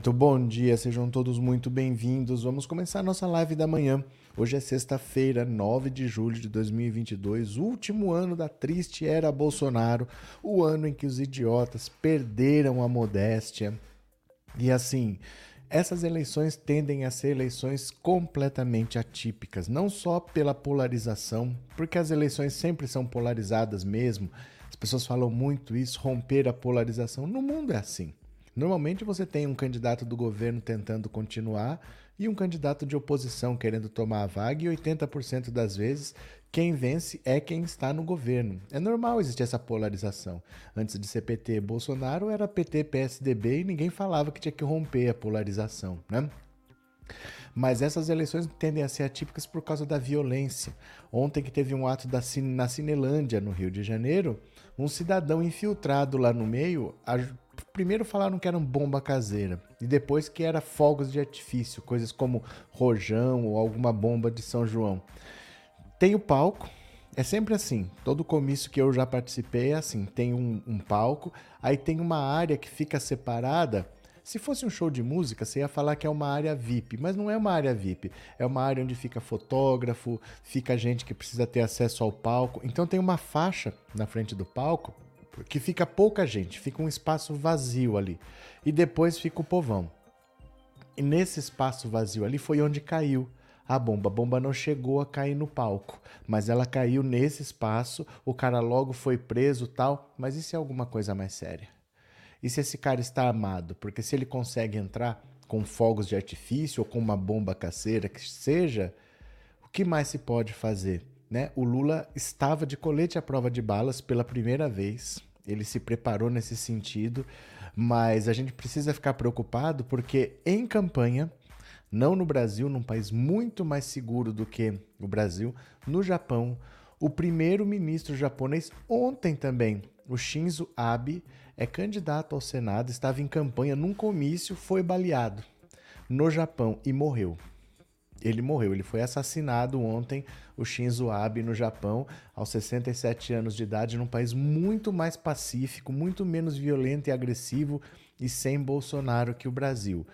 Muito bom dia, sejam todos muito bem-vindos. Vamos começar nossa live da manhã. Hoje é sexta-feira, 9 de julho de 2022, último ano da triste era Bolsonaro, o ano em que os idiotas perderam a modéstia. E assim, essas eleições tendem a ser eleições completamente atípicas, não só pela polarização, porque as eleições sempre são polarizadas mesmo. As pessoas falam muito isso, romper a polarização. No mundo é assim. Normalmente você tem um candidato do governo tentando continuar e um candidato de oposição querendo tomar a vaga, e 80% das vezes quem vence é quem está no governo. É normal existir essa polarização. Antes de ser PT Bolsonaro, era PT PSDB e ninguém falava que tinha que romper a polarização, né? Mas essas eleições tendem a ser atípicas por causa da violência. Ontem que teve um ato da, na Cinelândia, no Rio de Janeiro, um cidadão infiltrado lá no meio primeiro falaram que era bomba caseira e depois que era fogos de artifício, coisas como rojão ou alguma bomba de São João. Tem o palco, é sempre assim. Todo comício que eu já participei é assim: tem um, um palco, aí tem uma área que fica separada. Se fosse um show de música, você ia falar que é uma área VIP, mas não é uma área VIP. É uma área onde fica fotógrafo, fica gente que precisa ter acesso ao palco. Então tem uma faixa na frente do palco que fica pouca gente, fica um espaço vazio ali. E depois fica o povão. E nesse espaço vazio ali foi onde caiu a bomba. A bomba não chegou a cair no palco, mas ela caiu nesse espaço, o cara logo foi preso tal. Mas isso é alguma coisa mais séria? E se esse cara está armado? Porque se ele consegue entrar com fogos de artifício ou com uma bomba caseira que seja, o que mais se pode fazer? Né? O Lula estava de colete à prova de balas pela primeira vez. Ele se preparou nesse sentido, mas a gente precisa ficar preocupado porque em campanha, não no Brasil, num país muito mais seguro do que o Brasil, no Japão, o primeiro-ministro japonês ontem também, o Shinzo Abe, é candidato ao Senado, estava em campanha num comício, foi baleado no Japão e morreu ele morreu. Ele foi assassinado ontem, o Shinzo Abe, no Japão, aos 67 anos de idade, num país muito mais pacífico, muito menos violento e agressivo e sem Bolsonaro que o Brasil.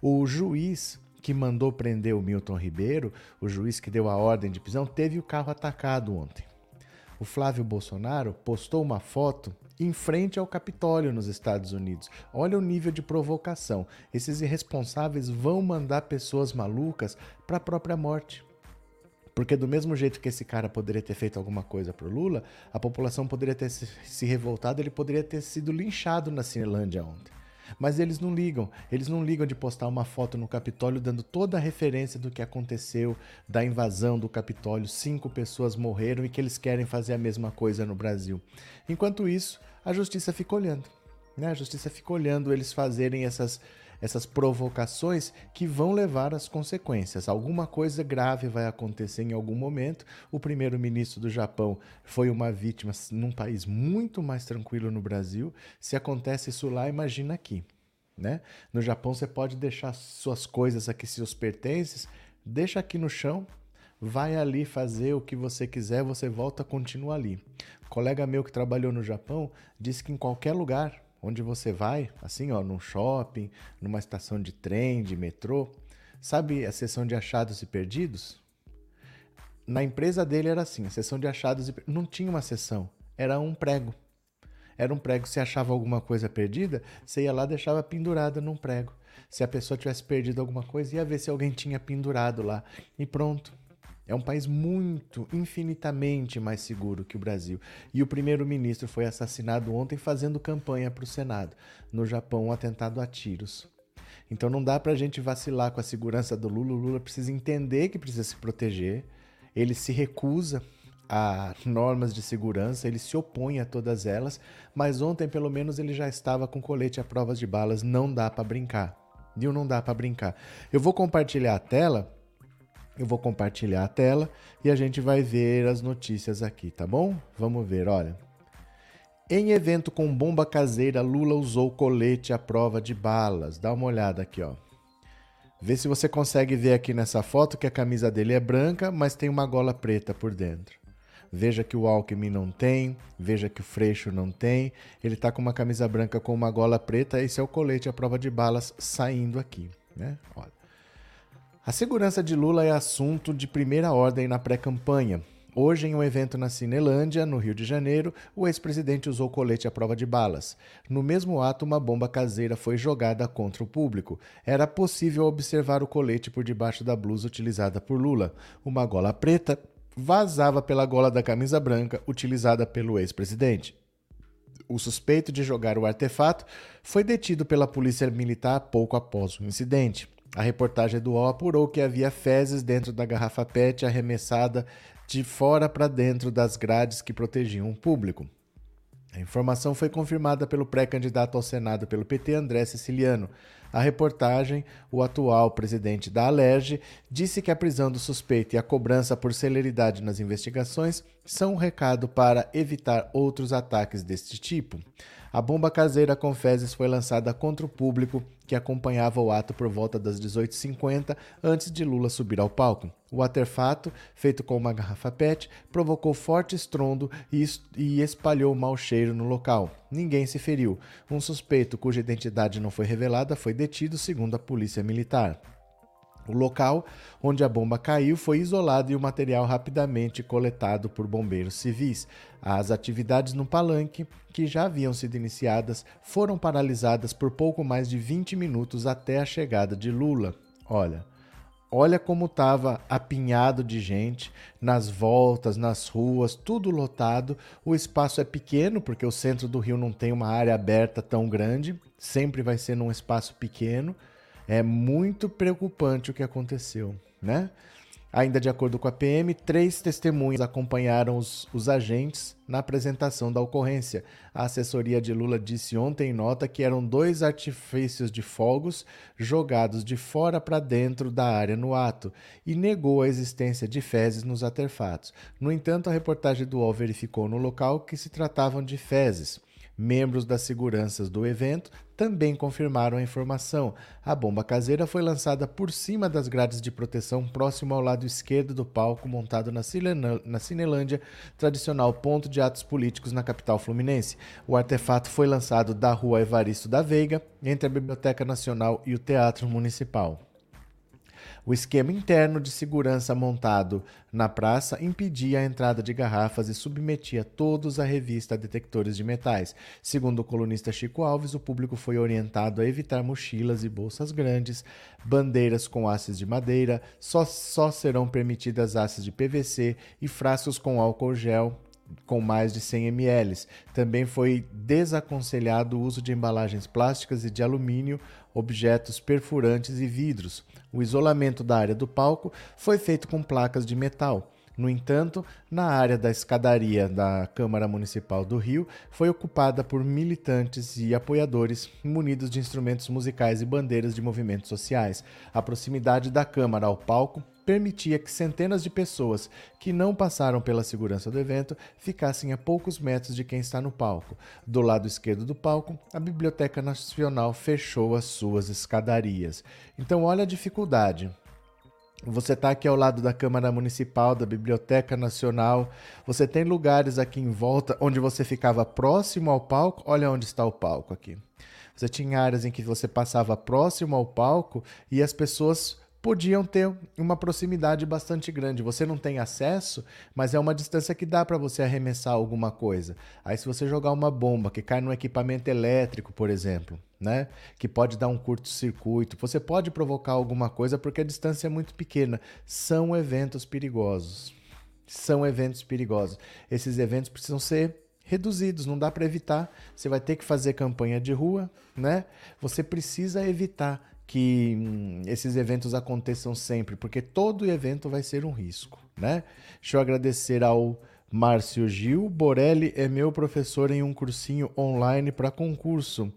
O juiz que mandou prender o Milton Ribeiro, o juiz que deu a ordem de prisão, teve o carro atacado ontem. O Flávio Bolsonaro postou uma foto em frente ao Capitólio nos Estados Unidos. Olha o nível de provocação. Esses irresponsáveis vão mandar pessoas malucas para a própria morte. Porque do mesmo jeito que esse cara poderia ter feito alguma coisa pro Lula, a população poderia ter se revoltado, ele poderia ter sido linchado na Cinelândia ontem. Mas eles não ligam. Eles não ligam de postar uma foto no Capitólio dando toda a referência do que aconteceu, da invasão do Capitólio. Cinco pessoas morreram e que eles querem fazer a mesma coisa no Brasil. Enquanto isso, a justiça fica olhando. Né? A justiça fica olhando eles fazerem essas, essas provocações que vão levar às consequências. Alguma coisa grave vai acontecer em algum momento. O primeiro-ministro do Japão foi uma vítima num país muito mais tranquilo no Brasil. Se acontece isso lá, imagina aqui. Né? No Japão você pode deixar suas coisas aqui, seus pertences, deixa aqui no chão, vai ali fazer o que você quiser, você volta, continua ali. Um colega meu que trabalhou no Japão disse que em qualquer lugar onde você vai, assim, ó, num shopping, numa estação de trem, de metrô, sabe a seção de achados e perdidos? Na empresa dele era assim, a seção de achados e não tinha uma seção, era um prego. Era um prego, se achava alguma coisa perdida, você ia lá deixava pendurada num prego. Se a pessoa tivesse perdido alguma coisa, ia ver se alguém tinha pendurado lá. E pronto. É um país muito, infinitamente mais seguro que o Brasil. E o primeiro-ministro foi assassinado ontem fazendo campanha para o Senado. No Japão, um atentado a tiros. Então não dá para a gente vacilar com a segurança do Lula. O Lula precisa entender que precisa se proteger. Ele se recusa a normas de segurança, ele se opõe a todas elas, mas ontem pelo menos ele já estava com colete a provas de balas, não dá para brincar. Viu? Não dá para brincar. Eu vou compartilhar a tela eu vou compartilhar a tela e a gente vai ver as notícias aqui, tá bom? Vamos ver, olha. Em evento com bomba caseira, Lula usou colete à prova de balas. Dá uma olhada aqui, ó. Vê se você consegue ver aqui nessa foto que a camisa dele é branca, mas tem uma gola preta por dentro. veja que o Alckmin não tem, veja que o Freixo não tem. Ele está com uma camisa branca com uma gola preta, esse é o colete à prova de balas saindo aqui, né? Olha. A segurança de Lula é assunto de primeira ordem na pré-campanha. Hoje, em um evento na Cinelândia, no Rio de Janeiro, o ex-presidente usou colete à prova de balas. No mesmo ato, uma bomba caseira foi jogada contra o público. Era possível observar o colete por debaixo da blusa utilizada por Lula. Uma gola preta vazava pela gola da camisa branca utilizada pelo ex-presidente. O suspeito de jogar o artefato foi detido pela polícia militar pouco após o incidente. A reportagem do O apurou que havia fezes dentro da garrafa PET arremessada de fora para dentro das grades que protegiam o público. A informação foi confirmada pelo pré-candidato ao Senado pelo PT, André Siciliano. A reportagem, o atual presidente da Alerj, disse que a prisão do suspeito e a cobrança por celeridade nas investigações são um recado para evitar outros ataques deste tipo. A bomba caseira com fezes foi lançada contra o público que acompanhava o ato por volta das 18h50 antes de Lula subir ao palco. O artefato, feito com uma garrafa PET, provocou forte estrondo e espalhou mau cheiro no local. Ninguém se feriu. Um suspeito, cuja identidade não foi revelada, foi detido, segundo a polícia militar. O local onde a bomba caiu foi isolado e o material rapidamente coletado por bombeiros civis. As atividades no palanque, que já haviam sido iniciadas, foram paralisadas por pouco mais de 20 minutos até a chegada de Lula. Olha, olha como estava apinhado de gente nas voltas, nas ruas, tudo lotado. O espaço é pequeno porque o centro do Rio não tem uma área aberta tão grande, sempre vai ser num espaço pequeno. É muito preocupante o que aconteceu, né? Ainda de acordo com a PM, três testemunhas acompanharam os, os, agentes na apresentação da ocorrência. A assessoria de Lula disse ontem em nota que eram dois artifícios de fogos jogados de fora para dentro da área no ato e negou a existência de fezes nos artefatos. No entanto, a reportagem do UOL verificou no local que se tratavam de fezes. Membros das seguranças do evento também confirmaram a informação. A bomba caseira foi lançada por cima das grades de proteção próximo ao lado esquerdo do palco montado na, na Cinelândia, tradicional ponto de atos políticos na capital fluminense. O artefato foi lançado da rua Evaristo da Veiga, entre a Biblioteca Nacional e o Teatro Municipal. O esquema interno de segurança montado na praça impedia a entrada de garrafas e submetia todos à revista detectores de metais. Segundo o colunista Chico Alves, o público foi orientado a evitar mochilas e bolsas grandes, bandeiras com hastes de madeira, só, só serão permitidas hastes de PVC e frascos com álcool gel com mais de 100 ml. Também foi desaconselhado o uso de embalagens plásticas e de alumínio, objetos perfurantes e vidros. O isolamento da área do palco foi feito com placas de metal. No entanto, na área da escadaria da Câmara Municipal do Rio foi ocupada por militantes e apoiadores munidos de instrumentos musicais e bandeiras de movimentos sociais. A proximidade da Câmara ao palco permitia que centenas de pessoas que não passaram pela segurança do evento ficassem a poucos metros de quem está no palco. Do lado esquerdo do palco, a Biblioteca Nacional fechou as suas escadarias. Então, olha a dificuldade. Você está aqui ao lado da Câmara Municipal, da Biblioteca Nacional. Você tem lugares aqui em volta onde você ficava próximo ao palco. Olha onde está o palco aqui. Você tinha áreas em que você passava próximo ao palco e as pessoas podiam ter uma proximidade bastante grande. Você não tem acesso, mas é uma distância que dá para você arremessar alguma coisa. Aí se você jogar uma bomba que cai no equipamento elétrico, por exemplo, né, que pode dar um curto-circuito, você pode provocar alguma coisa porque a distância é muito pequena. São eventos perigosos. São eventos perigosos. Esses eventos precisam ser reduzidos, não dá para evitar. Você vai ter que fazer campanha de rua, né? Você precisa evitar que hum, esses eventos aconteçam sempre, porque todo evento vai ser um risco, né? Deixa eu agradecer ao Márcio Gil. Borelli é meu professor em um cursinho online para concurso.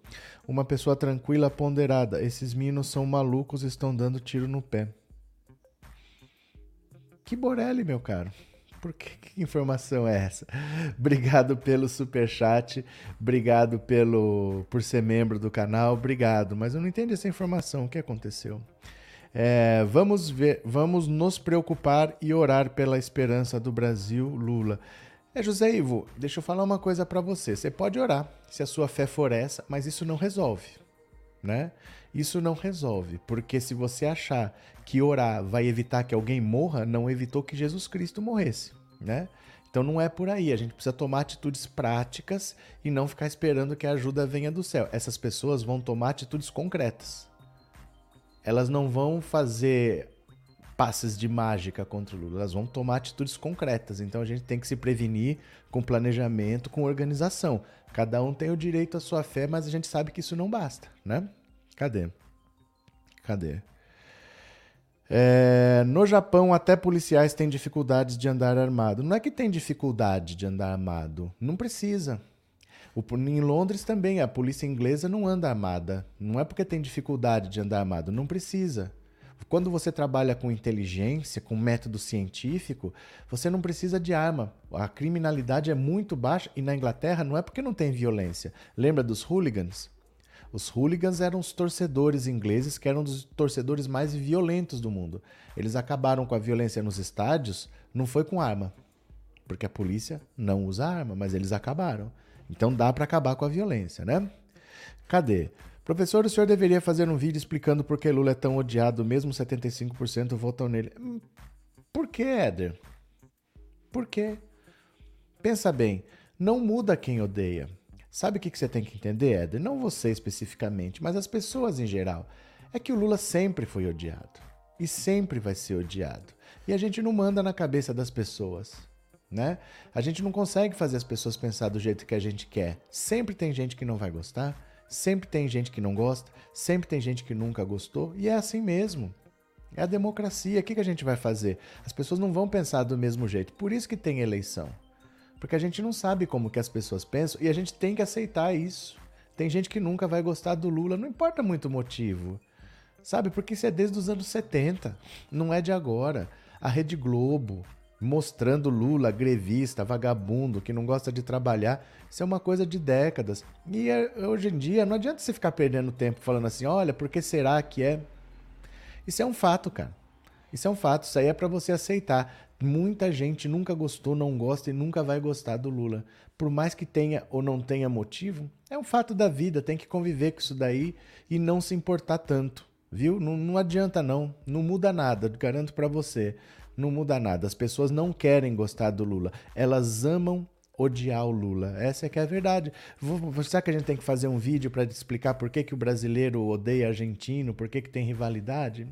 Uma pessoa tranquila, ponderada. Esses meninos são malucos, estão dando tiro no pé. Que Borelli, meu caro? Por que, que, informação é essa? Obrigado pelo super chat, obrigado pelo por ser membro do canal, obrigado. Mas eu não entendi essa informação. O que aconteceu? É, vamos ver, vamos nos preocupar e orar pela esperança do Brasil, Lula. É, José Ivo, deixa eu falar uma coisa para você. Você pode orar, se a sua fé for essa, mas isso não resolve, né? Isso não resolve, porque se você achar que orar vai evitar que alguém morra, não evitou que Jesus Cristo morresse, né? Então não é por aí, a gente precisa tomar atitudes práticas e não ficar esperando que a ajuda venha do céu. Essas pessoas vão tomar atitudes concretas. Elas não vão fazer passes de mágica contra o Lula, elas vão tomar atitudes concretas. Então a gente tem que se prevenir com planejamento, com organização. Cada um tem o direito à sua fé, mas a gente sabe que isso não basta, né? Cadê? Cadê? É, no Japão, até policiais têm dificuldades de andar armado. Não é que tem dificuldade de andar armado, não precisa. O, em Londres também, a polícia inglesa não anda armada. Não é porque tem dificuldade de andar armado, não precisa. Quando você trabalha com inteligência, com método científico, você não precisa de arma. A criminalidade é muito baixa e na Inglaterra não é porque não tem violência. Lembra dos hooligans? Os hooligans eram os torcedores ingleses que eram os torcedores mais violentos do mundo. Eles acabaram com a violência nos estádios, não foi com arma, porque a polícia não usa arma, mas eles acabaram. Então dá para acabar com a violência, né? Cadê? Professor, o senhor deveria fazer um vídeo explicando por que Lula é tão odiado, mesmo 75% votam nele. Hum, por que, Éder? Por quê? Pensa bem, não muda quem odeia. Sabe o que você tem que entender, Éder? Não você especificamente, mas as pessoas em geral. É que o Lula sempre foi odiado. E sempre vai ser odiado. E a gente não manda na cabeça das pessoas. Né? A gente não consegue fazer as pessoas pensar do jeito que a gente quer. Sempre tem gente que não vai gostar, Sempre tem gente que não gosta, sempre tem gente que nunca gostou, e é assim mesmo. É a democracia. O que, a gente vai fazer? As pessoas não vão pensar do mesmo jeito. Por isso que tem eleição. Porque a gente não sabe como que as pessoas pensam e a gente tem que aceitar isso. Tem gente que nunca vai gostar do Lula, não importa muito o motivo. Sabe? Porque isso é desde os anos 70, não é de agora. A Rede Globo, mostrando Lula grevista, vagabundo, que não gosta de trabalhar. Isso é uma coisa de décadas. E é, hoje em dia não adianta você ficar perdendo tempo falando assim, olha, por que será que é? Isso é um fato, cara. Isso é um fato, isso aí é para você aceitar. Muita gente nunca gostou, não gosta e nunca vai gostar do Lula. Por mais que tenha ou não tenha motivo, é um fato da vida, tem que conviver com isso daí e não se importar tanto, viu? Não, não adianta não, não muda nada, garanto para você não muda nada. As pessoas não querem gostar do Lula. Elas amam odiar o Lula. Essa é que é a verdade. Será que a gente tem que fazer um vídeo para explicar por que, que o brasileiro odeia argentino, por que, que tem rivalidade?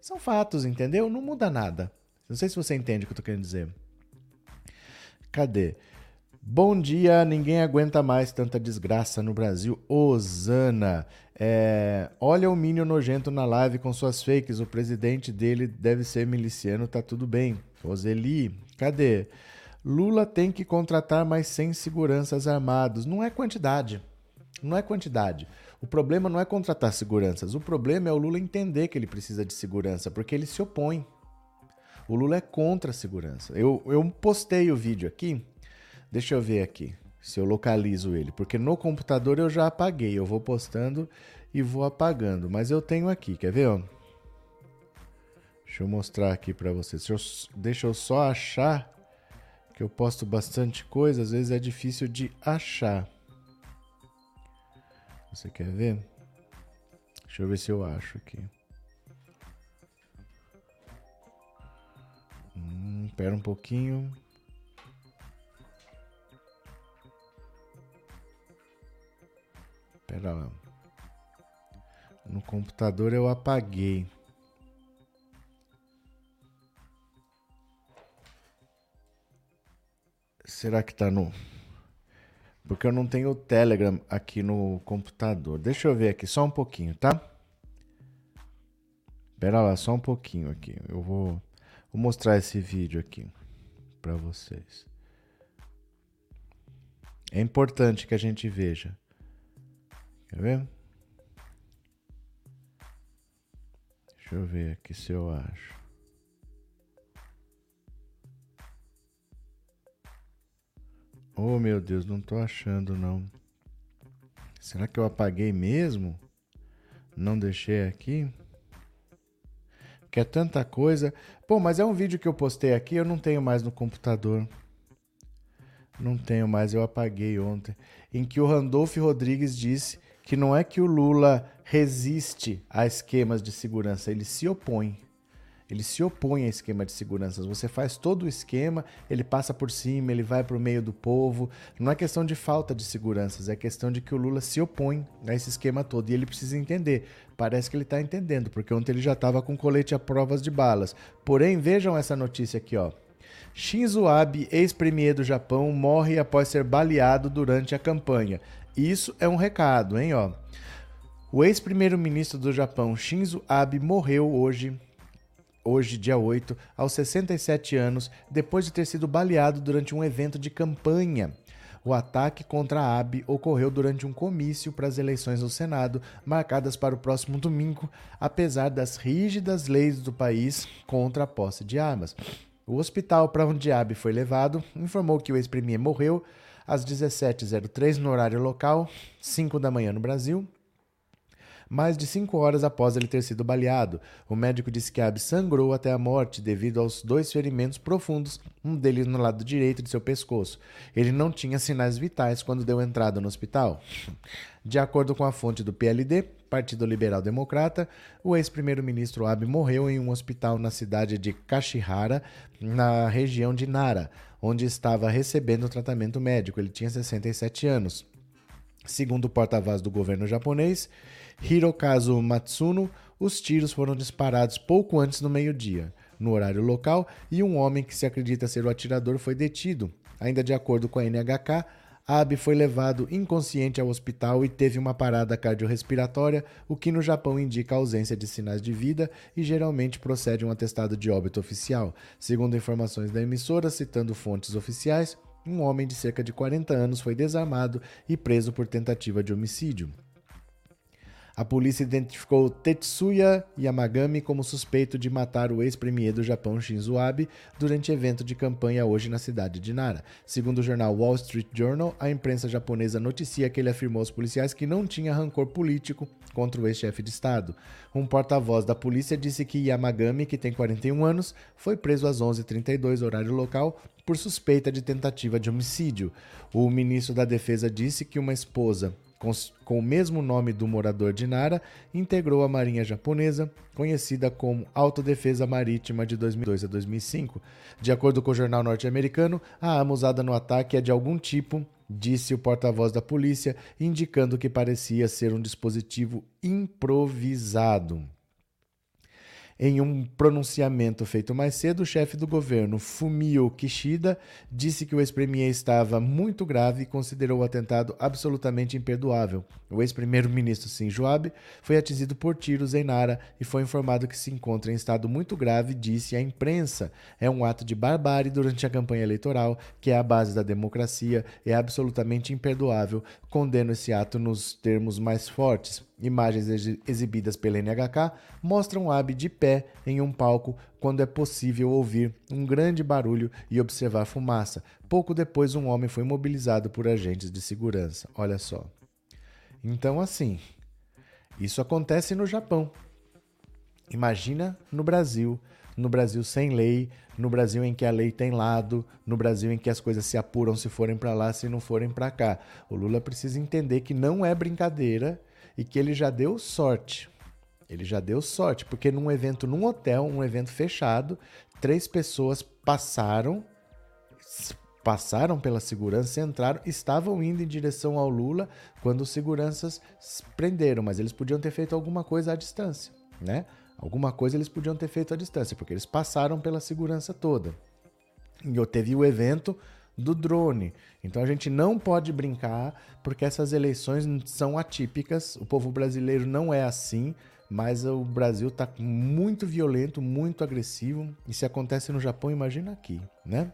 São fatos, entendeu? Não muda nada. Não sei se você entende o que eu tô querendo dizer. Cadê? Bom dia, ninguém aguenta mais tanta desgraça no Brasil. Osana, é, olha o Mínio nojento na live com suas fakes. O presidente dele deve ser miliciano, tá tudo bem. Roseli, cadê? Lula tem que contratar mais 100 seguranças armados. Não é quantidade. Não é quantidade. O problema não é contratar seguranças. O problema é o Lula entender que ele precisa de segurança, porque ele se opõe. O Lula é contra a segurança. Eu, eu postei o vídeo aqui Deixa eu ver aqui se eu localizo ele, porque no computador eu já apaguei. Eu vou postando e vou apagando, mas eu tenho aqui, quer ver? Ó? Deixa eu mostrar aqui para vocês. Deixa eu, deixa eu só achar que eu posto bastante coisa, às vezes é difícil de achar. Você quer ver? Deixa eu ver se eu acho aqui. Hum, pera um pouquinho. Pera lá. No computador eu apaguei. Será que tá no. Porque eu não tenho o Telegram aqui no computador. Deixa eu ver aqui só um pouquinho, tá? Pera lá, só um pouquinho aqui. Eu vou, vou mostrar esse vídeo aqui para vocês. É importante que a gente veja. Quer ver? Deixa eu ver aqui se eu acho. Oh meu Deus, não tô achando não. Será que eu apaguei mesmo? Não deixei aqui? Que é tanta coisa. Bom, mas é um vídeo que eu postei aqui, eu não tenho mais no computador. Não tenho mais, eu apaguei ontem. Em que o Randolph Rodrigues disse que não é que o Lula resiste a esquemas de segurança, ele se opõe. Ele se opõe a esquema de segurança. Você faz todo o esquema, ele passa por cima, ele vai para o meio do povo. Não é questão de falta de seguranças, é questão de que o Lula se opõe a esse esquema todo. E ele precisa entender. Parece que ele está entendendo, porque ontem ele já estava com colete a provas de balas. Porém, vejam essa notícia aqui, ó. Shinzo Abe, ex-premier do Japão, morre após ser baleado durante a campanha. Isso é um recado, hein, ó. O ex-primeiro-ministro do Japão, Shinzo Abe, morreu hoje hoje, dia 8, aos 67 anos, depois de ter sido baleado durante um evento de campanha. O ataque contra a AB ocorreu durante um comício para as eleições ao Senado, marcadas para o próximo domingo, apesar das rígidas leis do país contra a posse de armas. O hospital para onde Abe foi levado informou que o ex-premier morreu às 17h03 no horário local, 5 da manhã no Brasil, mais de cinco horas após ele ter sido baleado. O médico disse que Abe sangrou até a morte devido aos dois ferimentos profundos, um deles no lado direito de seu pescoço. Ele não tinha sinais vitais quando deu entrada no hospital. De acordo com a fonte do PLD, Partido Liberal Democrata, o ex-primeiro-ministro Abe morreu em um hospital na cidade de Kashihara, na região de Nara, onde estava recebendo tratamento médico. Ele tinha 67 anos. Segundo o porta-voz do governo japonês, Hirokazu Matsuno, os tiros foram disparados pouco antes do meio-dia, no horário local, e um homem que se acredita ser o atirador foi detido. Ainda de acordo com a NHK, Abe foi levado inconsciente ao hospital e teve uma parada cardiorrespiratória, o que no Japão indica ausência de sinais de vida e geralmente procede um atestado de óbito oficial. Segundo informações da emissora, citando fontes oficiais, um homem de cerca de 40 anos foi desarmado e preso por tentativa de homicídio. A polícia identificou Tetsuya Yamagami como suspeito de matar o ex-premier do Japão Shinzo Abe durante evento de campanha hoje na cidade de Nara. Segundo o jornal Wall Street Journal, a imprensa japonesa noticia que ele afirmou aos policiais que não tinha rancor político contra o ex-chefe de Estado. Um porta-voz da polícia disse que Yamagami, que tem 41 anos, foi preso às 11h32 horário local por suspeita de tentativa de homicídio. O ministro da Defesa disse que uma esposa com, com o mesmo nome do morador de Nara, integrou a Marinha Japonesa, conhecida como Autodefesa Marítima de 2002 a 2005. De acordo com o jornal norte-americano, a arma usada no ataque é de algum tipo, disse o porta-voz da polícia, indicando que parecia ser um dispositivo improvisado. Em um pronunciamento feito mais cedo, o chefe do governo, Fumio Kishida, disse que o ex-premier estava muito grave e considerou o atentado absolutamente imperdoável. O ex-primeiro-ministro Shinzo Abe foi atingido por tiros em Nara e foi informado que se encontra em estado muito grave, disse à imprensa. É um ato de barbárie durante a campanha eleitoral, que é a base da democracia, é absolutamente imperdoável. Condeno esse ato nos termos mais fortes. Imagens exibidas pela NHK mostram Abe de pé em um palco quando é possível ouvir um grande barulho e observar fumaça. Pouco depois, um homem foi mobilizado por agentes de segurança. Olha só. Então, assim, isso acontece no Japão. Imagina no Brasil, no Brasil sem lei, no Brasil em que a lei tem lado, no Brasil em que as coisas se apuram se forem para lá, se não forem para cá. O Lula precisa entender que não é brincadeira e que ele já deu sorte. Ele já deu sorte, porque num evento num hotel, um evento fechado, três pessoas passaram passaram pela segurança, entraram, estavam indo em direção ao Lula quando os seguranças prenderam, mas eles podiam ter feito alguma coisa à distância, né? Alguma coisa eles podiam ter feito à distância, porque eles passaram pela segurança toda. E teve o evento do drone. Então a gente não pode brincar, porque essas eleições são atípicas. O povo brasileiro não é assim, mas o Brasil está muito violento, muito agressivo. E se acontece no Japão, imagina aqui, né?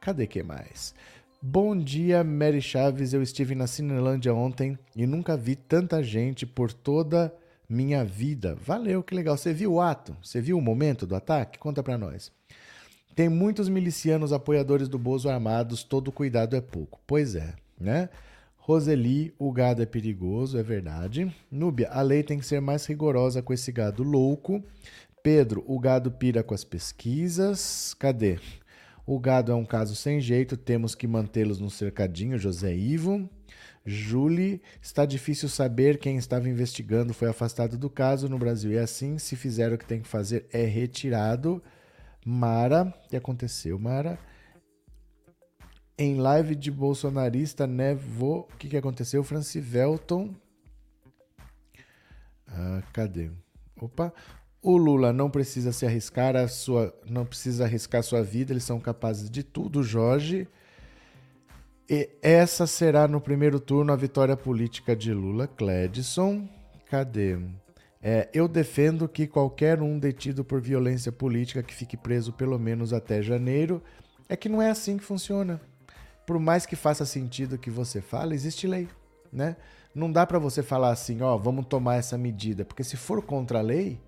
Cadê que mais? Bom dia, Mary Chaves. Eu estive na Cinelândia ontem e nunca vi tanta gente por toda minha vida. Valeu, que legal. Você viu o ato? Você viu o momento do ataque? Conta para nós. Tem muitos milicianos apoiadores do Bozo armados, todo cuidado é pouco. Pois é, né? Roseli, o gado é perigoso, é verdade. Núbia, a lei tem que ser mais rigorosa com esse gado louco. Pedro, o gado pira com as pesquisas. Cadê? O gado é um caso sem jeito, temos que mantê-los no cercadinho, José Ivo. Julie, está difícil saber quem estava investigando foi afastado do caso no Brasil. E assim, se fizer o que tem que fazer, é retirado. Mara, o que aconteceu, Mara? Em live de bolsonarista, Nevo, o que, que aconteceu? Francivelton. Ah, cadê? Opa. O Lula não precisa se arriscar a sua, não precisa arriscar sua vida, eles são capazes de tudo, Jorge. E essa será no primeiro turno a vitória política de Lula. Cledson, cadê? É, eu defendo que qualquer um detido por violência política que fique preso pelo menos até janeiro. É que não é assim que funciona. Por mais que faça sentido que você fala, existe lei, né? Não dá para você falar assim, ó, vamos tomar essa medida, porque se for contra a lei,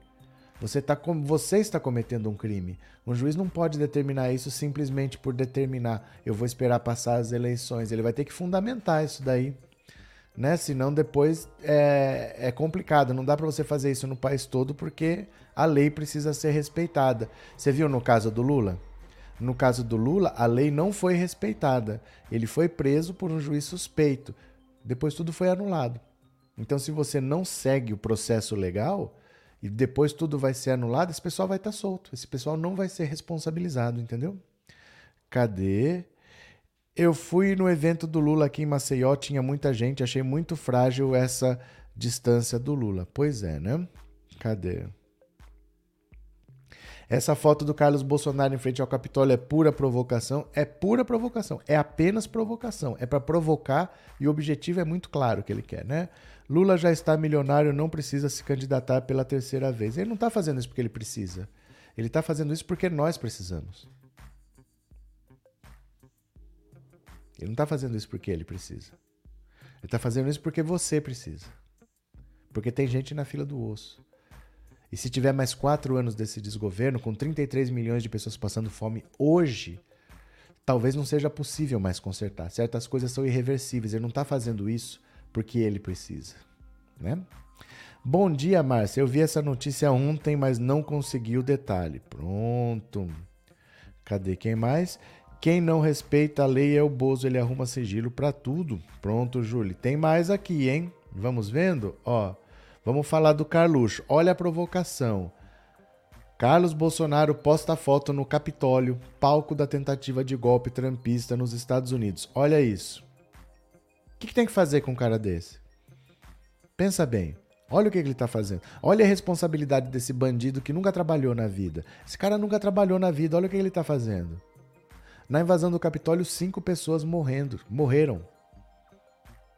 você, tá, você está cometendo um crime. Um juiz não pode determinar isso simplesmente por determinar. Eu vou esperar passar as eleições. Ele vai ter que fundamentar isso daí. Né? Senão depois é, é complicado. Não dá para você fazer isso no país todo porque a lei precisa ser respeitada. Você viu no caso do Lula? No caso do Lula, a lei não foi respeitada. Ele foi preso por um juiz suspeito. Depois tudo foi anulado. Então, se você não segue o processo legal, e depois tudo vai ser anulado, esse pessoal vai estar tá solto. Esse pessoal não vai ser responsabilizado, entendeu? Cadê? Eu fui no evento do Lula aqui em Maceió, tinha muita gente, achei muito frágil essa distância do Lula. Pois é, né? Cadê? Essa foto do Carlos Bolsonaro em frente ao Capitólio é pura provocação? É pura provocação. É apenas provocação. É para provocar e o objetivo é muito claro que ele quer, né? Lula já está milionário, não precisa se candidatar pela terceira vez. Ele não está fazendo isso porque ele precisa. Ele está fazendo isso porque nós precisamos. Ele não está fazendo isso porque ele precisa. Ele está fazendo isso porque você precisa. Porque tem gente na fila do osso. E se tiver mais quatro anos desse desgoverno, com 33 milhões de pessoas passando fome hoje, talvez não seja possível mais consertar. Certas coisas são irreversíveis. Ele não está fazendo isso porque ele precisa, né? Bom dia, Márcia. Eu vi essa notícia ontem, mas não consegui o detalhe. Pronto. Cadê quem mais? Quem não respeita a lei é o Bozo, ele arruma sigilo para tudo. Pronto, Júlio. Tem mais aqui, hein? Vamos vendo? Ó, vamos falar do Carluxo. Olha a provocação. Carlos Bolsonaro posta foto no Capitólio, palco da tentativa de golpe trampista nos Estados Unidos. Olha isso que, que tem que fazer com um cara desse? Pensa bem. Olha o que, que ele está fazendo. Olha a responsabilidade desse bandido que nunca trabalhou na vida. Esse cara nunca trabalhou na vida. Olha o que ele está fazendo. Na invasão do Capitólio, cinco pessoas morrendo, morreram.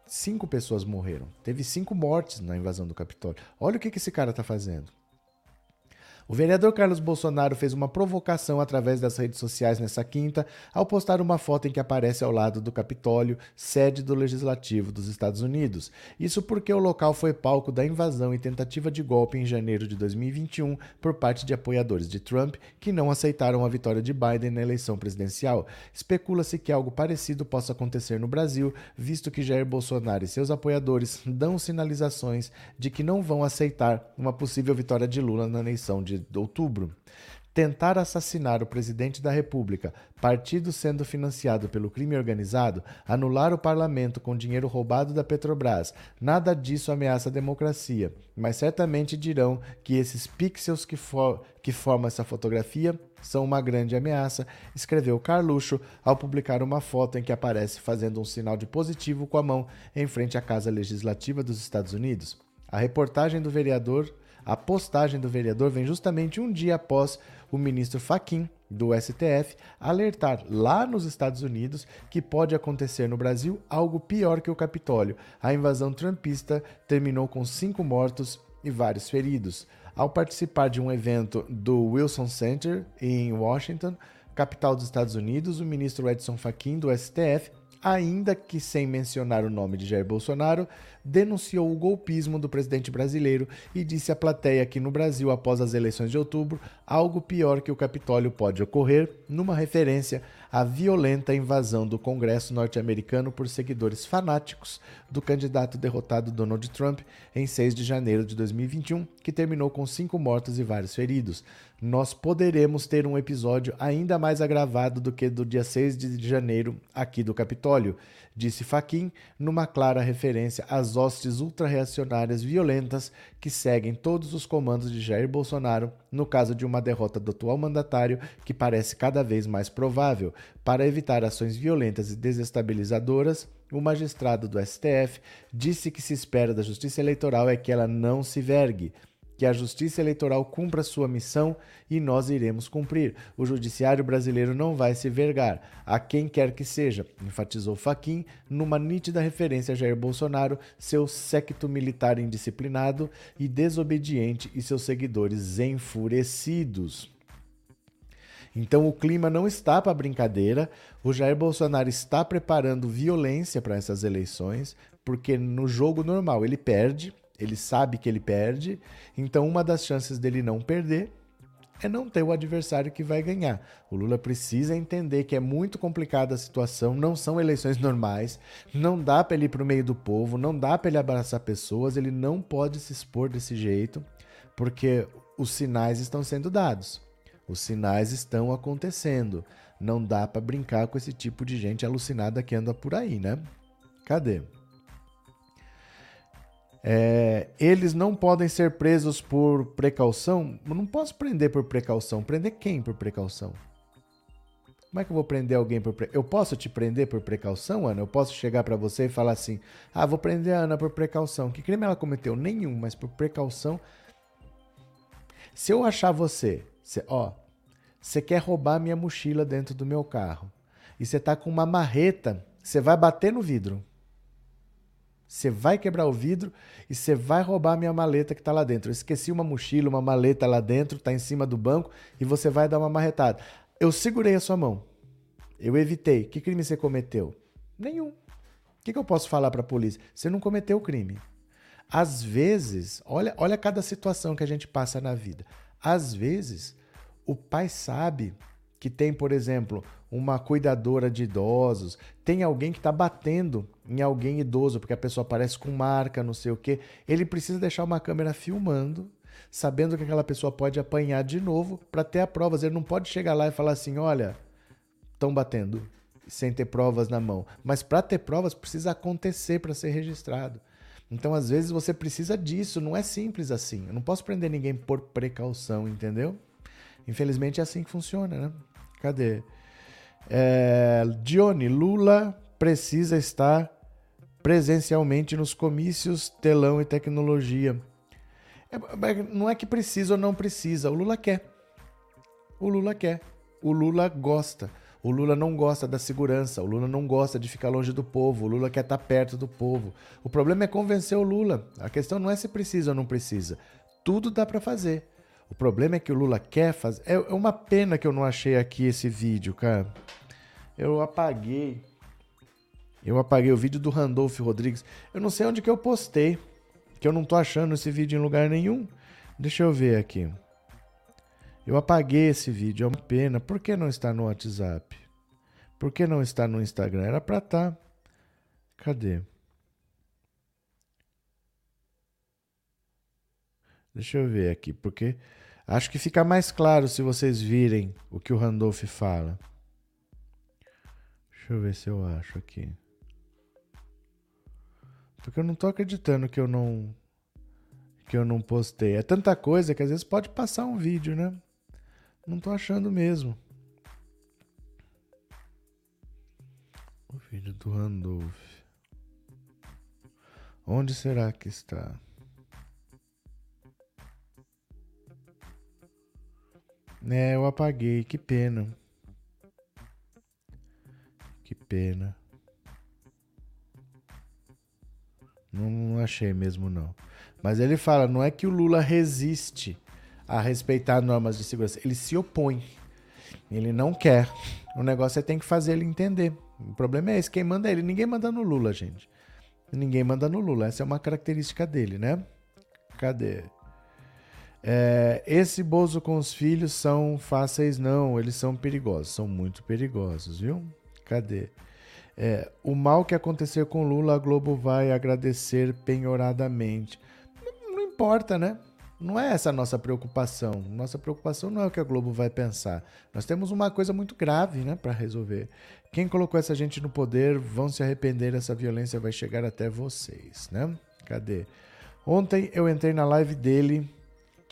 Cinco pessoas morreram. Teve cinco mortes na invasão do Capitólio. Olha o que, que esse cara está fazendo. O vereador Carlos Bolsonaro fez uma provocação através das redes sociais nessa quinta ao postar uma foto em que aparece ao lado do Capitólio, sede do Legislativo dos Estados Unidos. Isso porque o local foi palco da invasão e tentativa de golpe em janeiro de 2021 por parte de apoiadores de Trump que não aceitaram a vitória de Biden na eleição presidencial. Especula-se que algo parecido possa acontecer no Brasil, visto que Jair Bolsonaro e seus apoiadores dão sinalizações de que não vão aceitar uma possível vitória de Lula na eleição de de outubro, tentar assassinar o presidente da República, partido sendo financiado pelo crime organizado, anular o parlamento com dinheiro roubado da Petrobras, nada disso ameaça a democracia, mas certamente dirão que esses pixels que, for, que formam essa fotografia são uma grande ameaça, escreveu Carluxo ao publicar uma foto em que aparece fazendo um sinal de positivo com a mão em frente à Casa Legislativa dos Estados Unidos. A reportagem do vereador a postagem do vereador vem justamente um dia após o ministro Faquim, do STF, alertar lá nos Estados Unidos que pode acontecer no Brasil algo pior que o Capitólio. A invasão trumpista terminou com cinco mortos e vários feridos. Ao participar de um evento do Wilson Center em Washington, capital dos Estados Unidos, o ministro Edson Fachin do STF ainda que sem mencionar o nome de Jair Bolsonaro, denunciou o golpismo do presidente brasileiro e disse à plateia que no Brasil, após as eleições de outubro, algo pior que o Capitólio pode ocorrer, numa referência a violenta invasão do Congresso norte-americano por seguidores fanáticos do candidato derrotado Donald Trump em 6 de janeiro de 2021, que terminou com cinco mortos e vários feridos. Nós poderemos ter um episódio ainda mais agravado do que do dia 6 de janeiro aqui do Capitólio, disse Faquin, numa clara referência às hostes ultra-reacionárias violentas que seguem todos os comandos de Jair Bolsonaro no caso de uma derrota do atual mandatário, que parece cada vez mais provável. Para evitar ações violentas e desestabilizadoras, o magistrado do STF disse que se espera da Justiça Eleitoral é que ela não se vergue que a Justiça Eleitoral cumpra sua missão e nós iremos cumprir. O Judiciário brasileiro não vai se vergar, a quem quer que seja, enfatizou Faquim, numa nítida referência a Jair Bolsonaro, seu séquito militar indisciplinado e desobediente e seus seguidores enfurecidos. Então o clima não está para brincadeira. O Jair Bolsonaro está preparando violência para essas eleições, porque no jogo normal ele perde, ele sabe que ele perde, então uma das chances dele não perder é não ter o adversário que vai ganhar. O Lula precisa entender que é muito complicada a situação, não são eleições normais, não dá para ele ir para o meio do povo, não dá para ele abraçar pessoas, ele não pode se expor desse jeito, porque os sinais estão sendo dados. Os sinais estão acontecendo. Não dá para brincar com esse tipo de gente alucinada que anda por aí, né? Cadê? É, eles não podem ser presos por precaução. Eu não posso prender por precaução. Prender quem por precaução? Como é que eu vou prender alguém por precaução? Eu posso te prender por precaução, Ana? Eu posso chegar para você e falar assim: ah, vou prender a Ana por precaução. Que crime ela cometeu? Nenhum, mas por precaução. Se eu achar você, você ó, você quer roubar minha mochila dentro do meu carro e você tá com uma marreta, você vai bater no vidro. Você vai quebrar o vidro e você vai roubar a minha maleta que está lá dentro. Eu esqueci uma mochila, uma maleta lá dentro, está em cima do banco e você vai dar uma marretada. Eu segurei a sua mão. Eu evitei. Que crime você cometeu? Nenhum. O que, que eu posso falar para a polícia? Você não cometeu o crime. Às vezes, olha, olha cada situação que a gente passa na vida. Às vezes, o pai sabe que tem, por exemplo, uma cuidadora de idosos, tem alguém que está batendo em alguém idoso, porque a pessoa aparece com marca, não sei o quê, ele precisa deixar uma câmera filmando, sabendo que aquela pessoa pode apanhar de novo para ter a prova. Ele não pode chegar lá e falar assim: olha, estão batendo, sem ter provas na mão. Mas para ter provas precisa acontecer para ser registrado. Então, às vezes, você precisa disso, não é simples assim. Eu não posso prender ninguém por precaução, entendeu? Infelizmente é assim que funciona, né? Cadê? É, Dione, Lula precisa estar presencialmente nos comícios, telão e tecnologia. É, não é que precisa ou não precisa, o Lula quer. O Lula quer. O Lula gosta. O Lula não gosta da segurança, o Lula não gosta de ficar longe do povo, o Lula quer estar perto do povo. O problema é convencer o Lula. A questão não é se precisa ou não precisa. Tudo dá para fazer. O problema é que o Lula quer fazer. É, é uma pena que eu não achei aqui esse vídeo, cara. Eu apaguei. Eu apaguei o vídeo do Randolph Rodrigues. Eu não sei onde que eu postei. Que eu não tô achando esse vídeo em lugar nenhum. Deixa eu ver aqui. Eu apaguei esse vídeo, é uma pena. Por que não está no WhatsApp? Por que não está no Instagram? Era pra estar. Tá. Cadê? Deixa eu ver aqui, porque Acho que fica mais claro se vocês virem o que o Randolph fala. Deixa eu ver se eu acho aqui. Porque eu não tô acreditando que eu não que eu não postei. É tanta coisa que às vezes pode passar um vídeo, né? Não tô achando mesmo. O vídeo do Randolph. Onde será que está? É, eu apaguei, que pena. Que pena. Não, não achei mesmo não. Mas ele fala, não é que o Lula resiste a respeitar normas de segurança, ele se opõe. Ele não quer. O negócio é tem que fazer ele entender. O problema é esse, quem manda é ele. Ninguém manda no Lula, gente. Ninguém manda no Lula. Essa é uma característica dele, né? Cadê? É, esse Bozo com os filhos são fáceis, não. Eles são perigosos. São muito perigosos, viu? Cadê? É, o mal que acontecer com Lula, a Globo vai agradecer penhoradamente. Não, não importa, né? Não é essa a nossa preocupação. Nossa preocupação não é o que a Globo vai pensar. Nós temos uma coisa muito grave né, para resolver. Quem colocou essa gente no poder vão se arrepender, essa violência vai chegar até vocês, né? Cadê? Ontem eu entrei na live dele,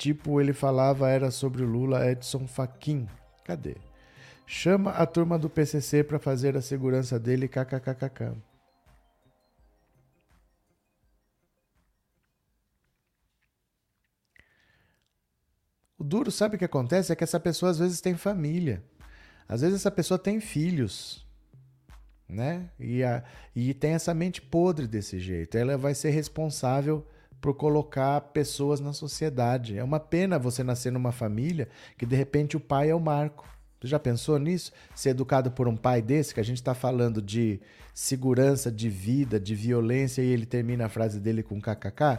tipo, ele falava era sobre o Lula Edson Fachin. Cadê? Chama a turma do PCC para fazer a segurança dele, kkkk. O duro, sabe o que acontece? É que essa pessoa às vezes tem família. Às vezes essa pessoa tem filhos. Né? E, a, e tem essa mente podre desse jeito. Ela vai ser responsável por colocar pessoas na sociedade. É uma pena você nascer numa família que de repente o pai é o marco. Tu já pensou nisso? Ser educado por um pai desse, que a gente está falando de segurança, de vida, de violência, e ele termina a frase dele com kkk?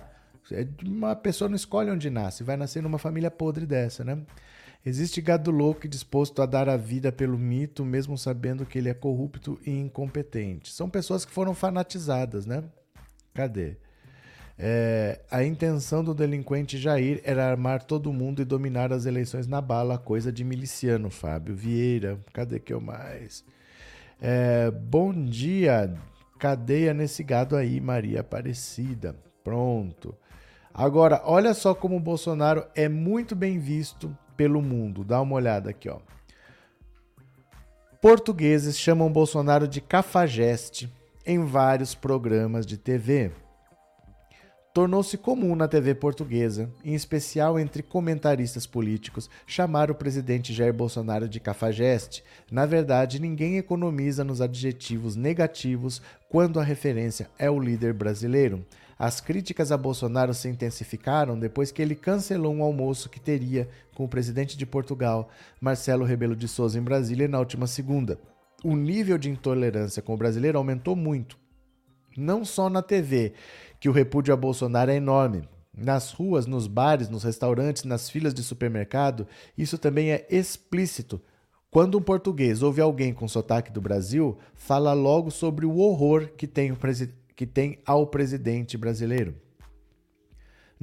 É uma pessoa não escolhe onde nasce, vai nascer numa família podre dessa, né? Existe gado louco disposto a dar a vida pelo mito, mesmo sabendo que ele é corrupto e incompetente. São pessoas que foram fanatizadas, né? Cadê? É, a intenção do delinquente Jair era armar todo mundo e dominar as eleições na bala, coisa de miliciano, Fábio Vieira. Cadê que eu mais? É, bom dia, cadeia nesse gado aí, Maria Aparecida. Pronto. Agora, olha só como o Bolsonaro é muito bem visto pelo mundo. Dá uma olhada aqui, ó. Portugueses chamam Bolsonaro de cafajeste em vários programas de TV. Tornou-se comum na TV portuguesa, em especial entre comentaristas políticos, chamar o presidente Jair Bolsonaro de cafajeste. Na verdade, ninguém economiza nos adjetivos negativos quando a referência é o líder brasileiro. As críticas a Bolsonaro se intensificaram depois que ele cancelou um almoço que teria com o presidente de Portugal, Marcelo Rebelo de Souza, em Brasília na última segunda. O nível de intolerância com o brasileiro aumentou muito. Não só na TV, que o repúdio a Bolsonaro é enorme. Nas ruas, nos bares, nos restaurantes, nas filas de supermercado, isso também é explícito. Quando um português ouve alguém com sotaque do Brasil, fala logo sobre o horror que tem o que tem ao presidente brasileiro.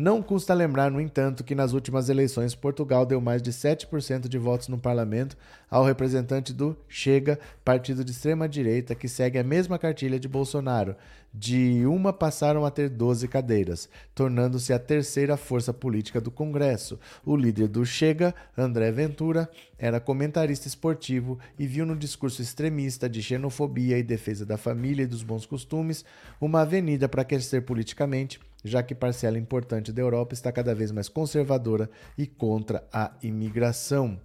Não custa lembrar, no entanto, que nas últimas eleições Portugal deu mais de 7% de votos no parlamento ao representante do Chega, partido de extrema-direita que segue a mesma cartilha de Bolsonaro. De uma passaram a ter 12 cadeiras, tornando-se a terceira força política do Congresso. O líder do Chega, André Ventura, era comentarista esportivo e viu no discurso extremista de xenofobia e defesa da família e dos bons costumes uma avenida para crescer politicamente já que parcela importante da Europa está cada vez mais conservadora e contra a imigração.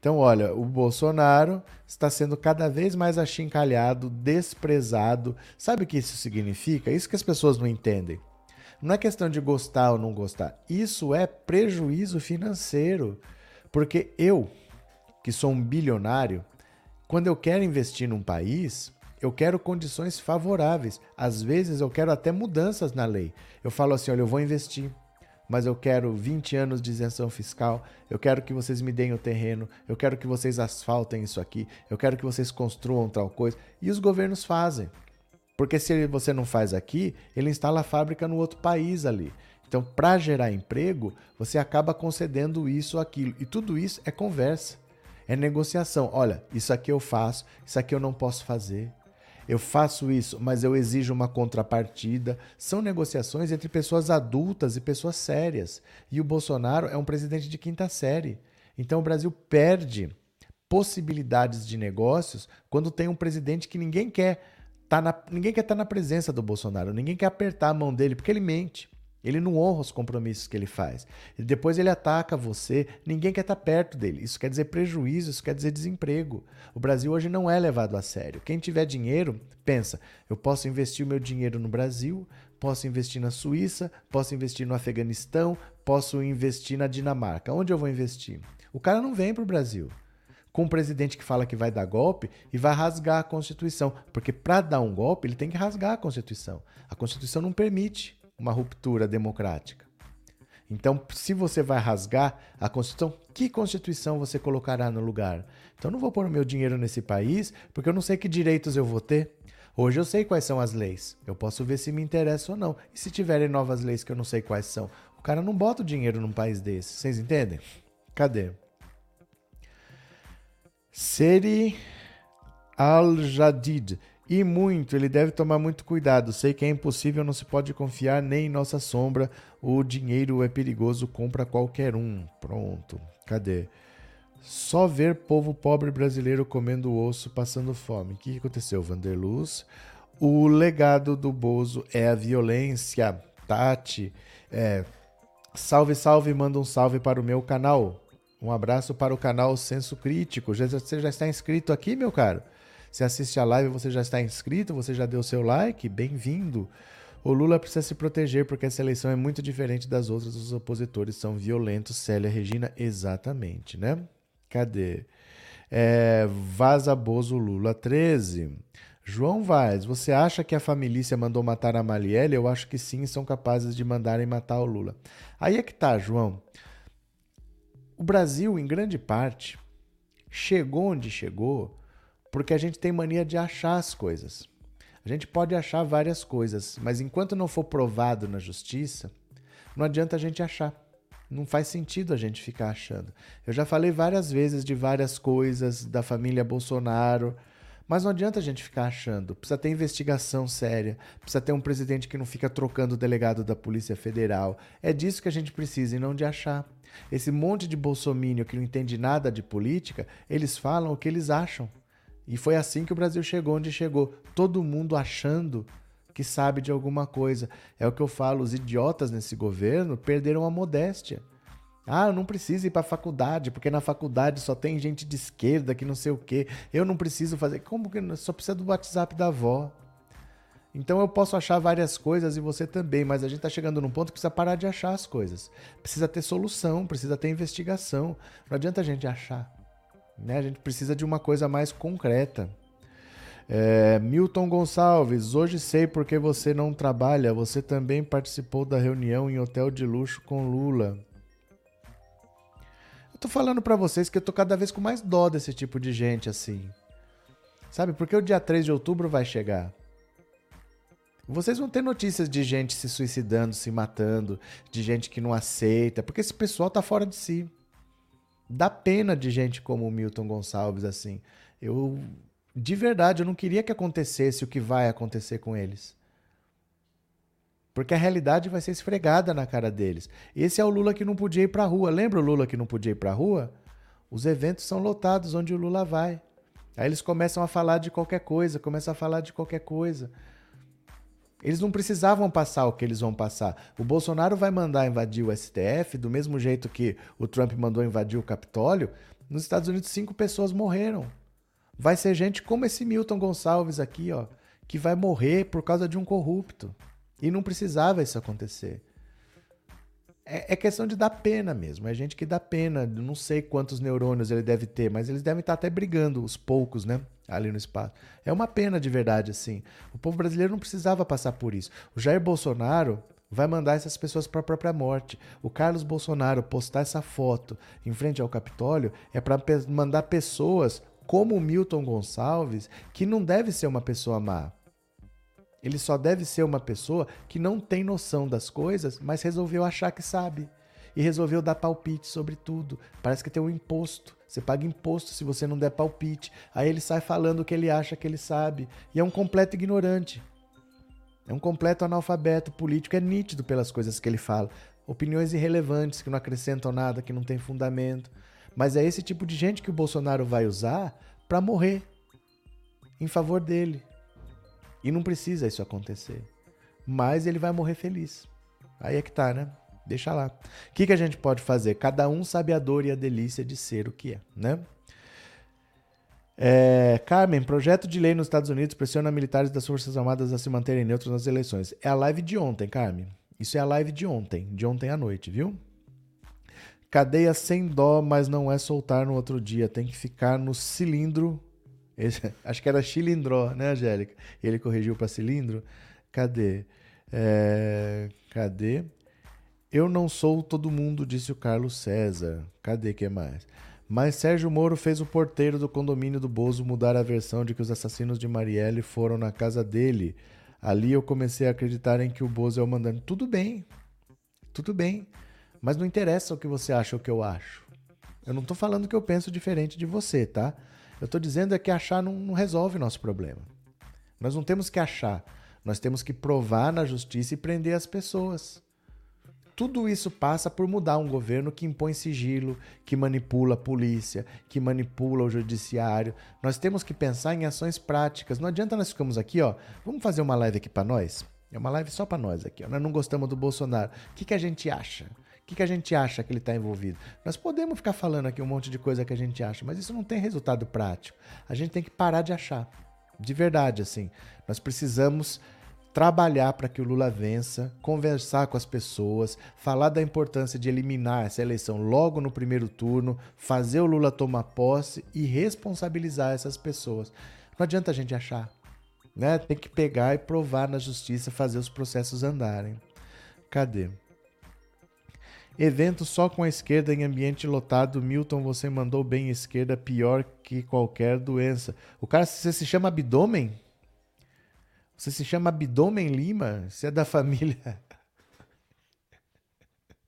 Então, olha, o Bolsonaro está sendo cada vez mais achincalhado, desprezado. Sabe o que isso significa? Isso que as pessoas não entendem. Não é questão de gostar ou não gostar. Isso é prejuízo financeiro. Porque eu, que sou um bilionário, quando eu quero investir num país, eu quero condições favoráveis. Às vezes eu quero até mudanças na lei. Eu falo assim: olha, eu vou investir, mas eu quero 20 anos de isenção fiscal, eu quero que vocês me deem o terreno, eu quero que vocês asfaltem isso aqui, eu quero que vocês construam tal coisa. E os governos fazem. Porque se você não faz aqui, ele instala a fábrica no outro país ali. Então, para gerar emprego, você acaba concedendo isso ou aquilo. E tudo isso é conversa, é negociação. Olha, isso aqui eu faço, isso aqui eu não posso fazer eu faço isso, mas eu exijo uma contrapartida. São negociações entre pessoas adultas e pessoas sérias. E o Bolsonaro é um presidente de quinta série. Então o Brasil perde possibilidades de negócios quando tem um presidente que ninguém quer tá na, ninguém quer estar tá na presença do Bolsonaro, ninguém quer apertar a mão dele porque ele mente. Ele não honra os compromissos que ele faz. E depois ele ataca você, ninguém quer estar perto dele. Isso quer dizer prejuízo, isso quer dizer desemprego. O Brasil hoje não é levado a sério. Quem tiver dinheiro, pensa: eu posso investir o meu dinheiro no Brasil, posso investir na Suíça, posso investir no Afeganistão, posso investir na Dinamarca. Onde eu vou investir? O cara não vem para o Brasil com um presidente que fala que vai dar golpe e vai rasgar a Constituição. Porque para dar um golpe, ele tem que rasgar a Constituição. A Constituição não permite uma ruptura democrática. Então, se você vai rasgar a Constituição, que Constituição você colocará no lugar? Então, não vou pôr o meu dinheiro nesse país porque eu não sei que direitos eu vou ter. Hoje eu sei quais são as leis. Eu posso ver se me interessa ou não. E se tiverem novas leis que eu não sei quais são? O cara não bota o dinheiro num país desse. Vocês entendem? Cadê? Seri Al-Jadid. E muito, ele deve tomar muito cuidado. Sei que é impossível, não se pode confiar nem em nossa sombra. O dinheiro é perigoso, compra qualquer um. Pronto. Cadê? Só ver povo pobre brasileiro comendo osso, passando fome. O que aconteceu, Vanderluz? O legado do Bozo é a violência. Tati, é, salve, salve, manda um salve para o meu canal. Um abraço para o canal Senso Crítico. Você já está inscrito aqui, meu caro? Você assiste a live, você já está inscrito, você já deu seu like, bem-vindo. O Lula precisa se proteger porque essa eleição é muito diferente das outras, os opositores são violentos. Célia Regina, exatamente, né? Cadê? É, Vaza Bozo Lula 13. João Vaz, você acha que a família mandou matar a Marielle? Eu acho que sim, são capazes de mandarem matar o Lula. Aí é que tá, João. O Brasil, em grande parte, chegou onde chegou porque a gente tem mania de achar as coisas. A gente pode achar várias coisas, mas enquanto não for provado na justiça, não adianta a gente achar. Não faz sentido a gente ficar achando. Eu já falei várias vezes de várias coisas da família Bolsonaro, mas não adianta a gente ficar achando. Precisa ter investigação séria, precisa ter um presidente que não fica trocando o delegado da Polícia Federal. É disso que a gente precisa e não de achar. Esse monte de bolsomínio que não entende nada de política, eles falam o que eles acham. E foi assim que o Brasil chegou onde chegou. Todo mundo achando que sabe de alguma coisa. É o que eu falo, os idiotas nesse governo perderam a modéstia. Ah, eu não preciso ir para a faculdade, porque na faculdade só tem gente de esquerda que não sei o quê. Eu não preciso fazer. Como que só precisa do WhatsApp da avó? Então eu posso achar várias coisas e você também, mas a gente está chegando num ponto que precisa parar de achar as coisas. Precisa ter solução, precisa ter investigação. Não adianta a gente achar. Né? A gente precisa de uma coisa mais concreta. É, Milton Gonçalves, hoje sei porque você não trabalha. Você também participou da reunião em hotel de luxo com Lula. Eu tô falando para vocês que eu tô cada vez com mais dó desse tipo de gente assim. Sabe? Porque o dia 3 de outubro vai chegar. Vocês vão ter notícias de gente se suicidando, se matando, de gente que não aceita, porque esse pessoal tá fora de si. Dá pena de gente como o Milton Gonçalves assim. Eu de verdade, eu não queria que acontecesse o que vai acontecer com eles. Porque a realidade vai ser esfregada na cara deles. Esse é o Lula que não podia ir para a rua. Lembra o Lula que não podia ir para a rua? Os eventos são lotados onde o Lula vai. Aí eles começam a falar de qualquer coisa, começam a falar de qualquer coisa. Eles não precisavam passar o que eles vão passar. O Bolsonaro vai mandar invadir o STF do mesmo jeito que o Trump mandou invadir o Capitólio. Nos Estados Unidos, cinco pessoas morreram. Vai ser gente como esse Milton Gonçalves aqui, ó, que vai morrer por causa de um corrupto. E não precisava isso acontecer. É, é questão de dar pena mesmo. É gente que dá pena. Não sei quantos neurônios ele deve ter, mas eles devem estar até brigando, os poucos, né? ali no espaço. É uma pena de verdade, assim. O povo brasileiro não precisava passar por isso. O Jair Bolsonaro vai mandar essas pessoas para a própria morte. O Carlos Bolsonaro postar essa foto em frente ao Capitólio é para mandar pessoas como o Milton Gonçalves, que não deve ser uma pessoa má. Ele só deve ser uma pessoa que não tem noção das coisas, mas resolveu achar que sabe. E resolveu dar palpite sobre tudo. Parece que tem um imposto. Você paga imposto se você não der palpite. Aí ele sai falando o que ele acha que ele sabe. E é um completo ignorante. É um completo analfabeto político. É nítido pelas coisas que ele fala. Opiniões irrelevantes, que não acrescentam nada, que não tem fundamento. Mas é esse tipo de gente que o Bolsonaro vai usar para morrer em favor dele. E não precisa isso acontecer. Mas ele vai morrer feliz. Aí é que tá, né? Deixa lá. O que, que a gente pode fazer? Cada um sabe a dor e a delícia de ser o que é, né? É, Carmen, projeto de lei nos Estados Unidos pressiona militares das Forças Armadas a se manterem neutros nas eleições. É a live de ontem, Carmen. Isso é a live de ontem, de ontem à noite, viu? Cadeia sem dó, mas não é soltar no outro dia. Tem que ficar no cilindro. Esse, acho que era cilindró, né, Angélica? Ele corrigiu para cilindro. Cadê? É, cadê? Eu não sou todo mundo, disse o Carlos César. Cadê que mais? Mas Sérgio Moro fez o porteiro do condomínio do Bozo mudar a versão de que os assassinos de Marielle foram na casa dele. Ali eu comecei a acreditar em que o Bozo é o mandante. Tudo bem, tudo bem. Mas não interessa o que você acha ou o que eu acho. Eu não estou falando que eu penso diferente de você, tá? Eu estou dizendo é que achar não, não resolve nosso problema. Nós não temos que achar. Nós temos que provar na justiça e prender as pessoas. Tudo isso passa por mudar um governo que impõe sigilo, que manipula a polícia, que manipula o judiciário. Nós temos que pensar em ações práticas. Não adianta nós ficarmos aqui, ó. Vamos fazer uma live aqui para nós? É uma live só para nós aqui. Ó. Nós não gostamos do Bolsonaro. O que, que a gente acha? Que, que a gente acha que ele está envolvido? Nós podemos ficar falando aqui um monte de coisa que a gente acha, mas isso não tem resultado prático. A gente tem que parar de achar. De verdade, assim. Nós precisamos trabalhar para que o Lula vença, conversar com as pessoas, falar da importância de eliminar essa eleição logo no primeiro turno, fazer o Lula tomar posse e responsabilizar essas pessoas. Não adianta a gente achar, né? Tem que pegar e provar na justiça, fazer os processos andarem. Cadê? Evento só com a esquerda em ambiente lotado. Milton, você mandou bem esquerda, pior que qualquer doença. O cara, você se chama abdômen? Você se chama Abdômen Lima? Você é da família.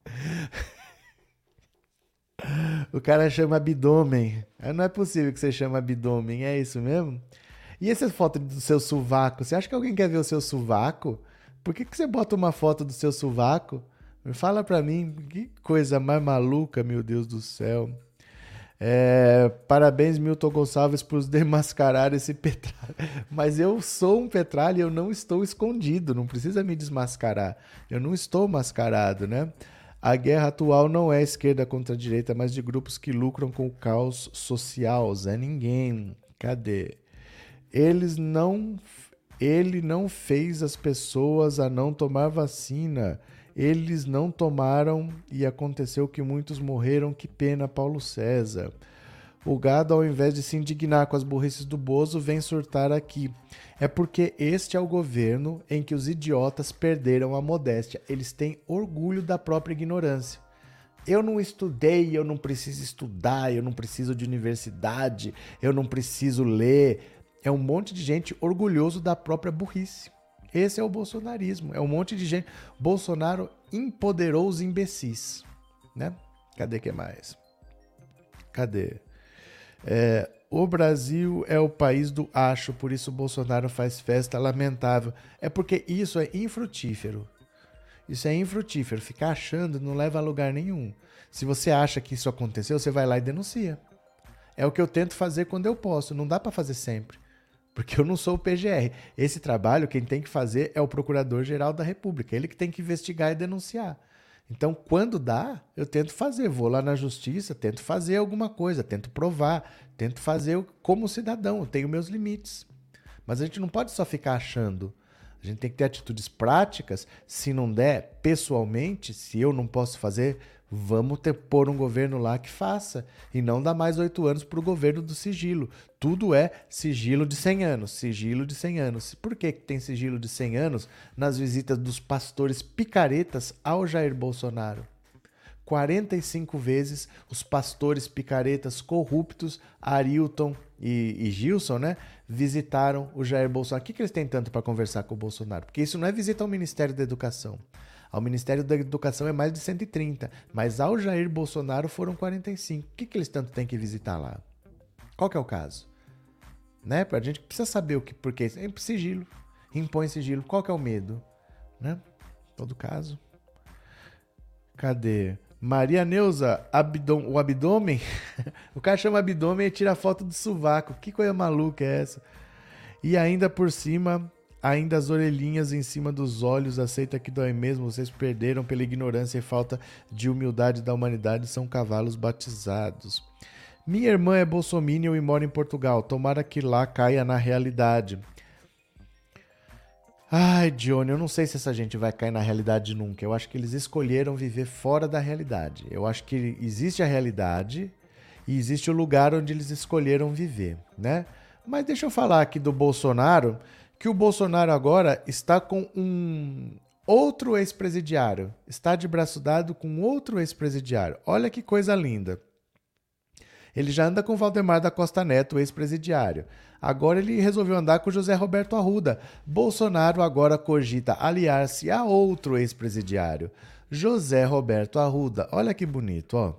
o cara chama abdômen. Não é possível que você chama abdômen, é isso mesmo? E essa foto do seu sovaco? Você acha que alguém quer ver o seu sovaco? Por que, que você bota uma foto do seu sovaco? Fala pra mim, que coisa mais maluca, meu Deus do céu. É, parabéns, Milton Gonçalves, por desmascarar esse petralho. Mas eu sou um petralho e eu não estou escondido, não precisa me desmascarar. Eu não estou mascarado, né? A guerra atual não é esquerda contra direita, mas de grupos que lucram com o caos social. Zé Ninguém. Cadê? Eles não. Ele não fez as pessoas a não tomar vacina eles não tomaram e aconteceu que muitos morreram. Que pena, Paulo César. O gado, ao invés de se indignar com as burrices do Bozo, vem surtar aqui. É porque este é o governo em que os idiotas perderam a modéstia. Eles têm orgulho da própria ignorância. Eu não estudei, eu não preciso estudar, eu não preciso de universidade, eu não preciso ler. É um monte de gente orgulhoso da própria burrice. Esse é o bolsonarismo. É um monte de gente. Bolsonaro empoderou os imbecis. Né? Cadê que mais? Cadê? É, o Brasil é o país do acho, por isso Bolsonaro faz festa lamentável. É porque isso é infrutífero. Isso é infrutífero. Ficar achando não leva a lugar nenhum. Se você acha que isso aconteceu, você vai lá e denuncia. É o que eu tento fazer quando eu posso. Não dá para fazer sempre porque eu não sou o PGR. Esse trabalho quem tem que fazer é o Procurador-Geral da República, ele que tem que investigar e denunciar. Então, quando dá, eu tento fazer, vou lá na justiça, tento fazer alguma coisa, tento provar, tento fazer como cidadão, eu tenho meus limites. Mas a gente não pode só ficar achando. A gente tem que ter atitudes práticas. Se não der pessoalmente, se eu não posso fazer, Vamos ter, pôr um governo lá que faça. E não dar mais oito anos para o governo do sigilo. Tudo é sigilo de 100 anos. Sigilo de 100 anos. Por que, que tem sigilo de 100 anos nas visitas dos pastores picaretas ao Jair Bolsonaro? 45 vezes os pastores picaretas corruptos, Arilton e, e Gilson, né, visitaram o Jair Bolsonaro. O que, que eles têm tanto para conversar com o Bolsonaro? Porque isso não é visita ao Ministério da Educação. Ao Ministério da Educação é mais de 130, mas ao Jair Bolsonaro foram 45. O que, que eles tanto têm que visitar lá? Qual que é o caso? Né? A gente precisa saber o que, porque é sigilo, impõe sigilo. Qual que é o medo? Né? Todo caso. Cadê? Maria Neuza, abdom, o abdômen. o cara chama abdômen e tira foto do sovaco. Que coisa maluca é essa? E ainda por cima Ainda as orelhinhas em cima dos olhos, aceita que dói mesmo, vocês perderam pela ignorância e falta de humildade da humanidade, são cavalos batizados. Minha irmã é bolsominion e mora em Portugal, tomara que lá caia na realidade. Ai, Johnny, eu não sei se essa gente vai cair na realidade nunca. Eu acho que eles escolheram viver fora da realidade. Eu acho que existe a realidade e existe o lugar onde eles escolheram viver, né? Mas deixa eu falar aqui do Bolsonaro que o Bolsonaro agora está com um, outro ex-presidiário. Está de braço dado com outro ex-presidiário. Olha que coisa linda. Ele já anda com Valdemar da Costa Neto, ex-presidiário. Agora ele resolveu andar com José Roberto Arruda. Bolsonaro agora cogita aliar-se a outro ex-presidiário, José Roberto Arruda. Olha que bonito, ó.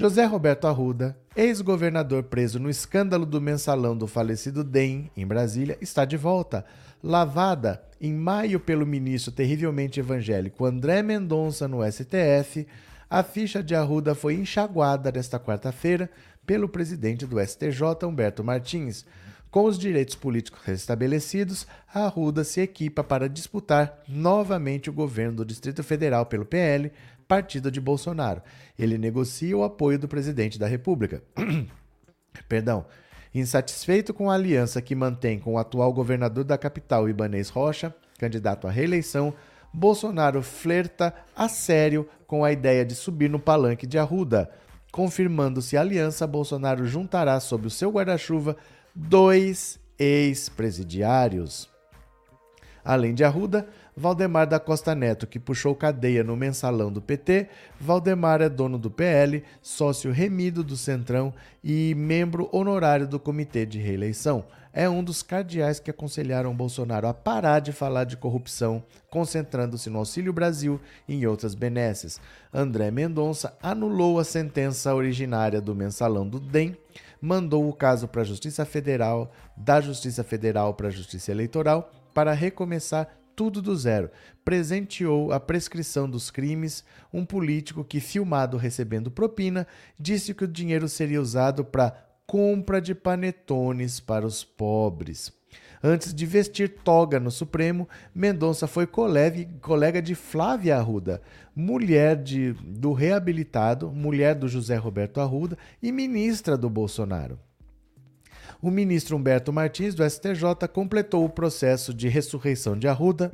José Roberto Arruda, ex-governador preso no escândalo do mensalão do falecido DEM, em Brasília, está de volta. Lavada em maio pelo ministro terrivelmente evangélico André Mendonça no STF, a ficha de Arruda foi enxaguada nesta quarta-feira pelo presidente do STJ, Humberto Martins. Com os direitos políticos restabelecidos, Arruda se equipa para disputar novamente o governo do Distrito Federal pelo PL, partido de Bolsonaro. Ele negocia o apoio do presidente da República. Perdão. Insatisfeito com a aliança que mantém com o atual governador da capital, Ibanês Rocha, candidato à reeleição, Bolsonaro flerta a sério com a ideia de subir no palanque de Arruda. Confirmando-se a aliança, Bolsonaro juntará sob o seu guarda-chuva dois ex-presidiários. Além de Arruda, Valdemar da Costa Neto, que puxou cadeia no mensalão do PT. Valdemar é dono do PL, sócio remido do Centrão e membro honorário do Comitê de Reeleição é um dos cardeais que aconselharam Bolsonaro a parar de falar de corrupção, concentrando-se no Auxílio Brasil e em outras benesses. André Mendonça anulou a sentença originária do mensalão do DEM, mandou o caso para a Justiça Federal, da Justiça Federal para a Justiça Eleitoral, para recomeçar tudo do zero. Presenteou a prescrição dos crimes um político que, filmado recebendo propina, disse que o dinheiro seria usado para compra de panetones para os pobres. Antes de vestir toga no Supremo, Mendonça foi colega de Flávia Arruda, mulher de, do reabilitado, mulher do José Roberto Arruda e ministra do Bolsonaro. O ministro Humberto Martins, do STJ, completou o processo de ressurreição de Arruda,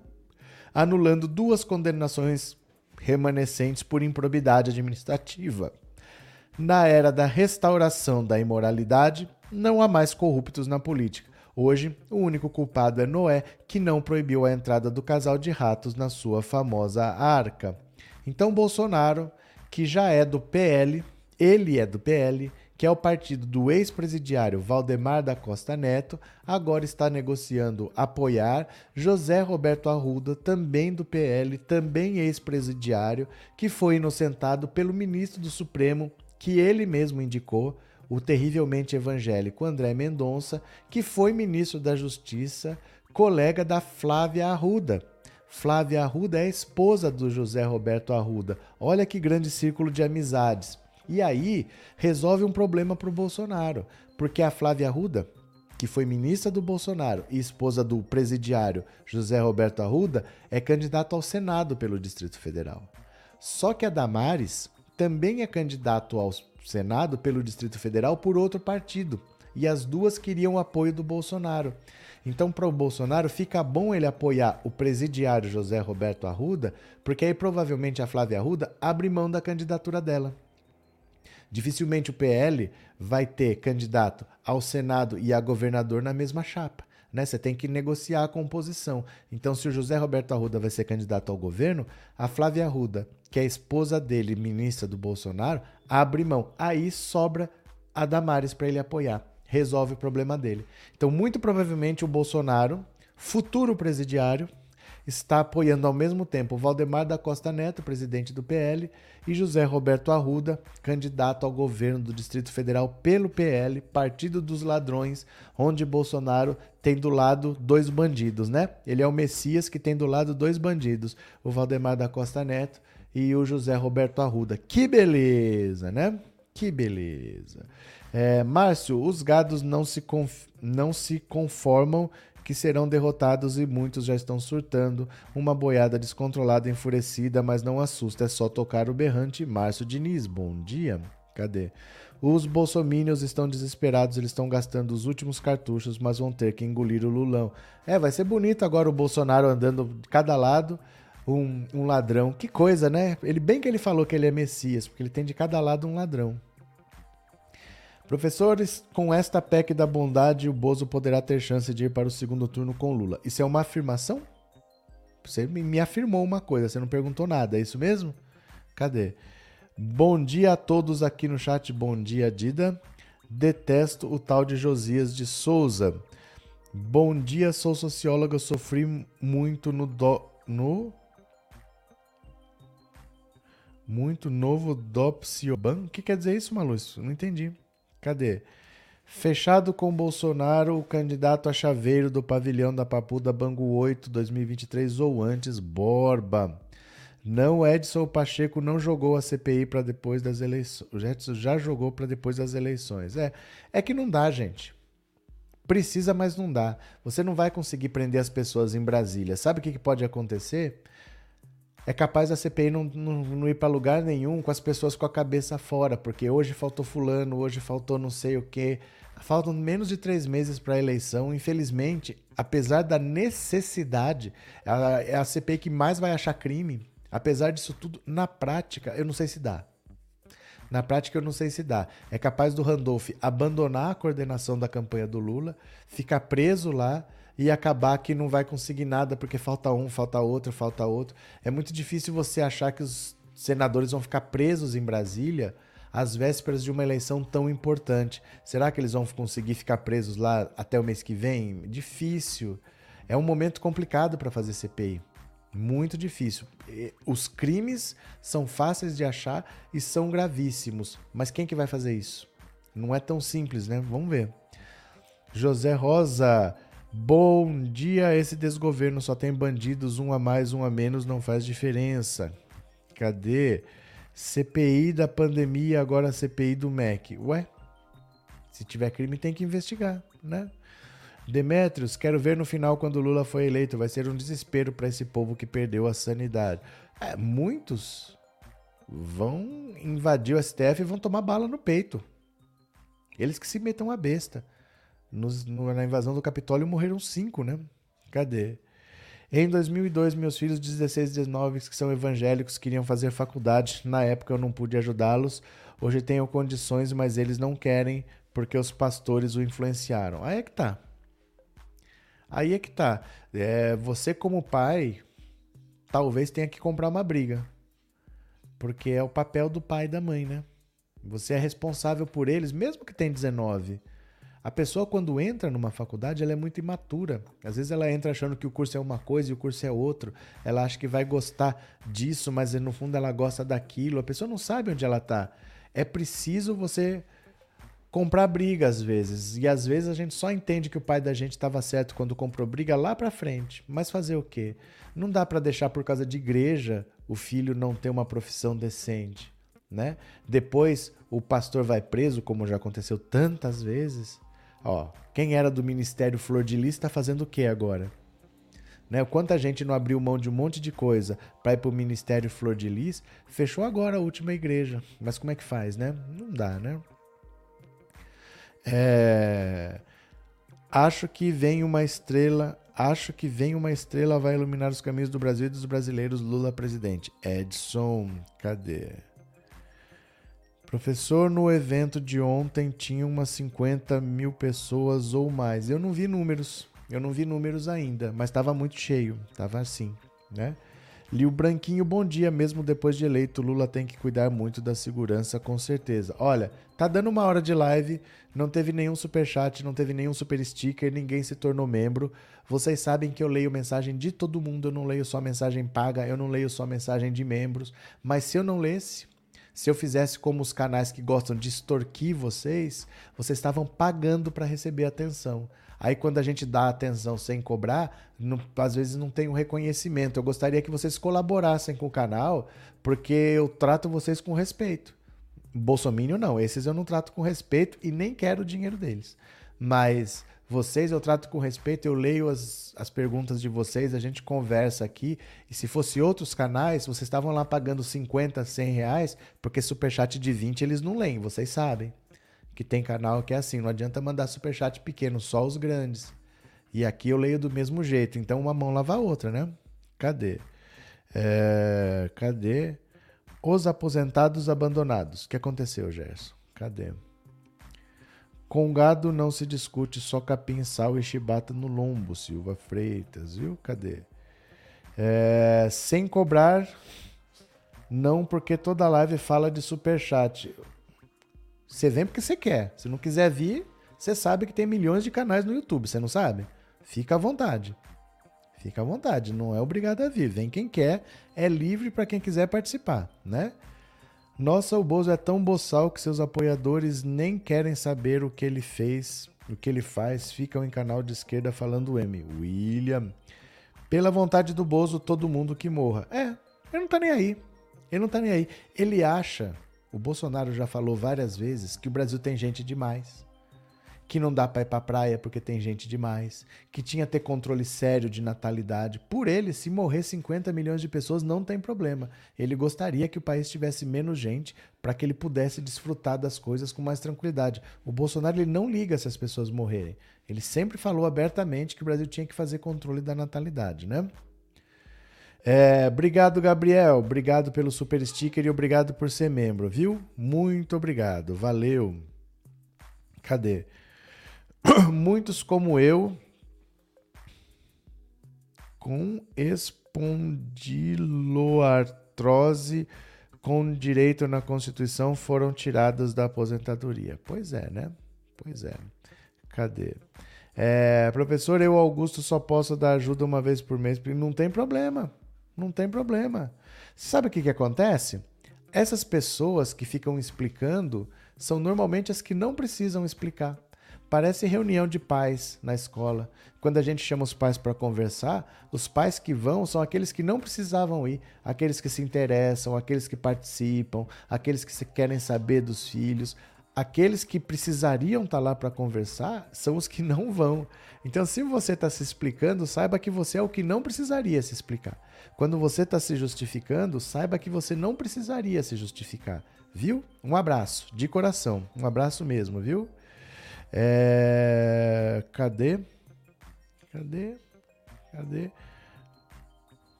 anulando duas condenações remanescentes por improbidade administrativa. Na era da restauração da imoralidade, não há mais corruptos na política. Hoje, o único culpado é Noé, que não proibiu a entrada do casal de ratos na sua famosa arca. Então, Bolsonaro, que já é do PL, ele é do PL, que é o partido do ex-presidiário Valdemar da Costa Neto, agora está negociando apoiar José Roberto Arruda, também do PL, também ex-presidiário, que foi inocentado pelo ministro do Supremo que ele mesmo indicou, o terrivelmente evangélico André Mendonça, que foi ministro da Justiça, colega da Flávia Arruda. Flávia Arruda é esposa do José Roberto Arruda. Olha que grande círculo de amizades. E aí resolve um problema para o Bolsonaro, porque a Flávia Arruda, que foi ministra do Bolsonaro e esposa do presidiário José Roberto Arruda, é candidata ao Senado pelo Distrito Federal. Só que a Damares, também é candidato ao Senado pelo Distrito Federal por outro partido. E as duas queriam o apoio do Bolsonaro. Então, para o Bolsonaro, fica bom ele apoiar o presidiário José Roberto Arruda, porque aí provavelmente a Flávia Arruda abre mão da candidatura dela. Dificilmente o PL vai ter candidato ao Senado e a governador na mesma chapa. Né? Você tem que negociar a composição. Então, se o José Roberto Arruda vai ser candidato ao governo, a Flávia Arruda que a esposa dele, ministra do Bolsonaro, abre mão. Aí sobra a Damares para ele apoiar. Resolve o problema dele. Então, muito provavelmente, o Bolsonaro, futuro presidiário, está apoiando ao mesmo tempo Valdemar da Costa Neto, presidente do PL, e José Roberto Arruda, candidato ao governo do Distrito Federal pelo PL, Partido dos Ladrões, onde Bolsonaro tem do lado dois bandidos, né? Ele é o Messias que tem do lado dois bandidos, o Valdemar da Costa Neto e o José Roberto Arruda. Que beleza, né? Que beleza. É, Márcio, os gados não se, não se conformam que serão derrotados e muitos já estão surtando. Uma boiada descontrolada, enfurecida, mas não assusta, é só tocar o berrante. Márcio Diniz, bom dia. Cadê? Os bolsomínios estão desesperados, eles estão gastando os últimos cartuchos, mas vão ter que engolir o Lulão. É, vai ser bonito agora o Bolsonaro andando de cada lado um, um ladrão. Que coisa, né? Ele bem que ele falou que ele é Messias, porque ele tem de cada lado um ladrão. Professores, com esta PEC da bondade, o Bozo poderá ter chance de ir para o segundo turno com Lula. Isso é uma afirmação? Você me afirmou uma coisa, você não perguntou nada, é isso mesmo? Cadê? Bom dia a todos aqui no chat. Bom dia, Dida. Detesto o tal de Josias de Souza. Bom dia, sou socióloga, sofri muito no do, no muito novo Dopsioban. O que quer dizer isso, Malúcio? Não entendi. Cadê? Fechado com Bolsonaro, o candidato a chaveiro do pavilhão da Papuda Bangu 8 2023 ou antes, Borba. Não, Edson Pacheco não jogou a CPI para depois das eleições. O Edson já jogou para depois das eleições. É, é que não dá, gente. Precisa, mas não dá. Você não vai conseguir prender as pessoas em Brasília. Sabe o que, que pode acontecer? É capaz a CPI não, não, não ir para lugar nenhum com as pessoas com a cabeça fora, porque hoje faltou fulano, hoje faltou não sei o quê. Faltam menos de três meses para a eleição. Infelizmente, apesar da necessidade, é a CPI que mais vai achar crime Apesar disso tudo, na prática, eu não sei se dá. Na prática, eu não sei se dá. É capaz do Randolph abandonar a coordenação da campanha do Lula, ficar preso lá e acabar que não vai conseguir nada porque falta um, falta outro, falta outro. É muito difícil você achar que os senadores vão ficar presos em Brasília às vésperas de uma eleição tão importante. Será que eles vão conseguir ficar presos lá até o mês que vem? Difícil. É um momento complicado para fazer CPI. Muito difícil. Os crimes são fáceis de achar e são gravíssimos. Mas quem que vai fazer isso? Não é tão simples, né? Vamos ver. José Rosa, bom dia. Esse desgoverno só tem bandidos, um a mais, um a menos, não faz diferença. Cadê? CPI da pandemia, agora CPI do MEC. Ué? Se tiver crime, tem que investigar, né? Demetrios, quero ver no final quando Lula foi eleito. Vai ser um desespero para esse povo que perdeu a sanidade. É, muitos vão invadir o STF e vão tomar bala no peito. Eles que se metam a besta. Nos, no, na invasão do Capitólio morreram cinco, né? Cadê? Em 2002, meus filhos de 16 e 19, que são evangélicos, queriam fazer faculdade. Na época eu não pude ajudá-los. Hoje tenho condições, mas eles não querem porque os pastores o influenciaram. Aí é que tá. Aí é que tá. É, você, como pai, talvez tenha que comprar uma briga. Porque é o papel do pai e da mãe, né? Você é responsável por eles, mesmo que tenha 19. A pessoa, quando entra numa faculdade, ela é muito imatura. Às vezes ela entra achando que o curso é uma coisa e o curso é outro. Ela acha que vai gostar disso, mas no fundo ela gosta daquilo. A pessoa não sabe onde ela está. É preciso você comprar briga às vezes. E às vezes a gente só entende que o pai da gente estava certo quando comprou briga lá para frente. Mas fazer o quê? Não dá para deixar por causa de igreja o filho não ter uma profissão decente, né? Depois o pastor vai preso, como já aconteceu tantas vezes. Ó, quem era do ministério Flor de Lis está fazendo o que agora? Né? Quanta gente não abriu mão de um monte de coisa para ir para o Ministério Flor de Lis, fechou agora a última igreja. Mas como é que faz, né? Não dá, né? É... Acho que vem uma estrela. Acho que vem uma estrela vai iluminar os caminhos do Brasil e dos brasileiros. Lula presidente. Edson, cadê? Professor, no evento de ontem tinha umas 50 mil pessoas ou mais. Eu não vi números. Eu não vi números ainda, mas estava muito cheio. Tava assim, né? Liu Branquinho, bom dia. Mesmo depois de eleito, Lula tem que cuidar muito da segurança, com certeza. Olha, tá dando uma hora de live, não teve nenhum super chat, não teve nenhum super sticker, ninguém se tornou membro. Vocês sabem que eu leio mensagem de todo mundo, eu não leio só mensagem paga, eu não leio só mensagem de membros. Mas se eu não lesse, se eu fizesse como os canais que gostam de extorquir vocês, vocês estavam pagando para receber atenção. Aí quando a gente dá atenção sem cobrar, não, às vezes não tem um reconhecimento. Eu gostaria que vocês colaborassem com o canal, porque eu trato vocês com respeito. Bolsonaro não, esses eu não trato com respeito e nem quero o dinheiro deles. Mas vocês eu trato com respeito, eu leio as, as perguntas de vocês, a gente conversa aqui. E se fosse outros canais, vocês estavam lá pagando 50, 100 reais, porque superchat de 20 eles não leem, vocês sabem que tem canal que é assim, não adianta mandar superchat pequeno, só os grandes. E aqui eu leio do mesmo jeito, então uma mão lava a outra, né? Cadê? É, cadê? Os aposentados abandonados. O que aconteceu, Gerson? Cadê? Com gado não se discute, só capim, sal e chibata no lombo, Silva Freitas, viu? Cadê? É, sem cobrar, não porque toda live fala de superchat. Você vem porque você quer. Se não quiser vir, você sabe que tem milhões de canais no YouTube, você não sabe? Fica à vontade. Fica à vontade, não é obrigado a vir. Vem quem quer, é livre para quem quiser participar, né? Nossa, o Bozo é tão boçal que seus apoiadores nem querem saber o que ele fez, o que ele faz, ficam em canal de esquerda falando M. William. Pela vontade do Bozo, todo mundo que morra. É, ele não tá nem aí. Ele não tá nem aí. Ele acha, o Bolsonaro já falou várias vezes, que o Brasil tem gente demais que não dá para ir para praia porque tem gente demais, que tinha que ter controle sério de natalidade. Por ele, se morrer 50 milhões de pessoas, não tem problema. Ele gostaria que o país tivesse menos gente para que ele pudesse desfrutar das coisas com mais tranquilidade. O Bolsonaro ele não liga se as pessoas morrerem. Ele sempre falou abertamente que o Brasil tinha que fazer controle da natalidade, né? É, obrigado, Gabriel. Obrigado pelo super sticker e obrigado por ser membro, viu? Muito obrigado. Valeu. Cadê? Muitos como eu, com espondiloartrose com direito na Constituição foram tirados da aposentadoria. Pois é, né? Pois é. Cadê? É, professor, eu, Augusto, só posso dar ajuda uma vez por mês. Não tem problema. Não tem problema. Sabe o que, que acontece? Essas pessoas que ficam explicando são normalmente as que não precisam explicar. Parece reunião de pais na escola. Quando a gente chama os pais para conversar, os pais que vão são aqueles que não precisavam ir, aqueles que se interessam, aqueles que participam, aqueles que querem saber dos filhos. Aqueles que precisariam estar tá lá para conversar são os que não vão. Então, se você está se explicando, saiba que você é o que não precisaria se explicar. Quando você está se justificando, saiba que você não precisaria se justificar. Viu? Um abraço, de coração. Um abraço mesmo, viu? É... Cadê? Cadê? Cadê?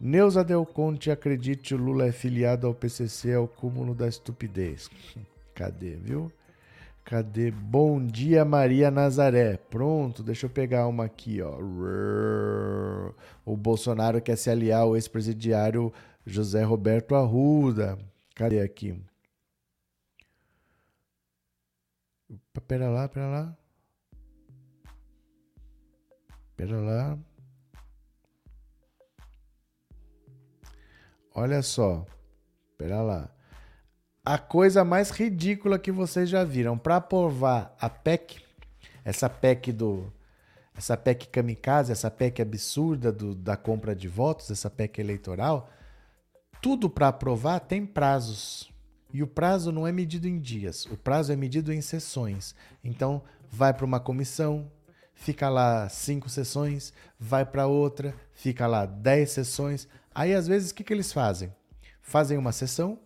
Neuza Del Conte, acredite, o Lula é filiado ao PCC, é o cúmulo da estupidez. Cadê, viu? Cadê? Bom dia, Maria Nazaré. Pronto, deixa eu pegar uma aqui, ó. O Bolsonaro quer se aliar ao ex-presidiário José Roberto Arruda. Cadê aqui? Pera lá, pera lá. Pera lá. Olha só. Pera lá. A coisa mais ridícula que vocês já viram para aprovar a PEC, essa PEC do essa PEC kamikaze, essa PEC absurda do, da compra de votos, essa PEC eleitoral, tudo para aprovar tem prazos. E o prazo não é medido em dias, o prazo é medido em sessões. Então, vai para uma comissão, fica lá cinco sessões, vai para outra, fica lá dez sessões. Aí, às vezes, o que, que eles fazem? Fazem uma sessão,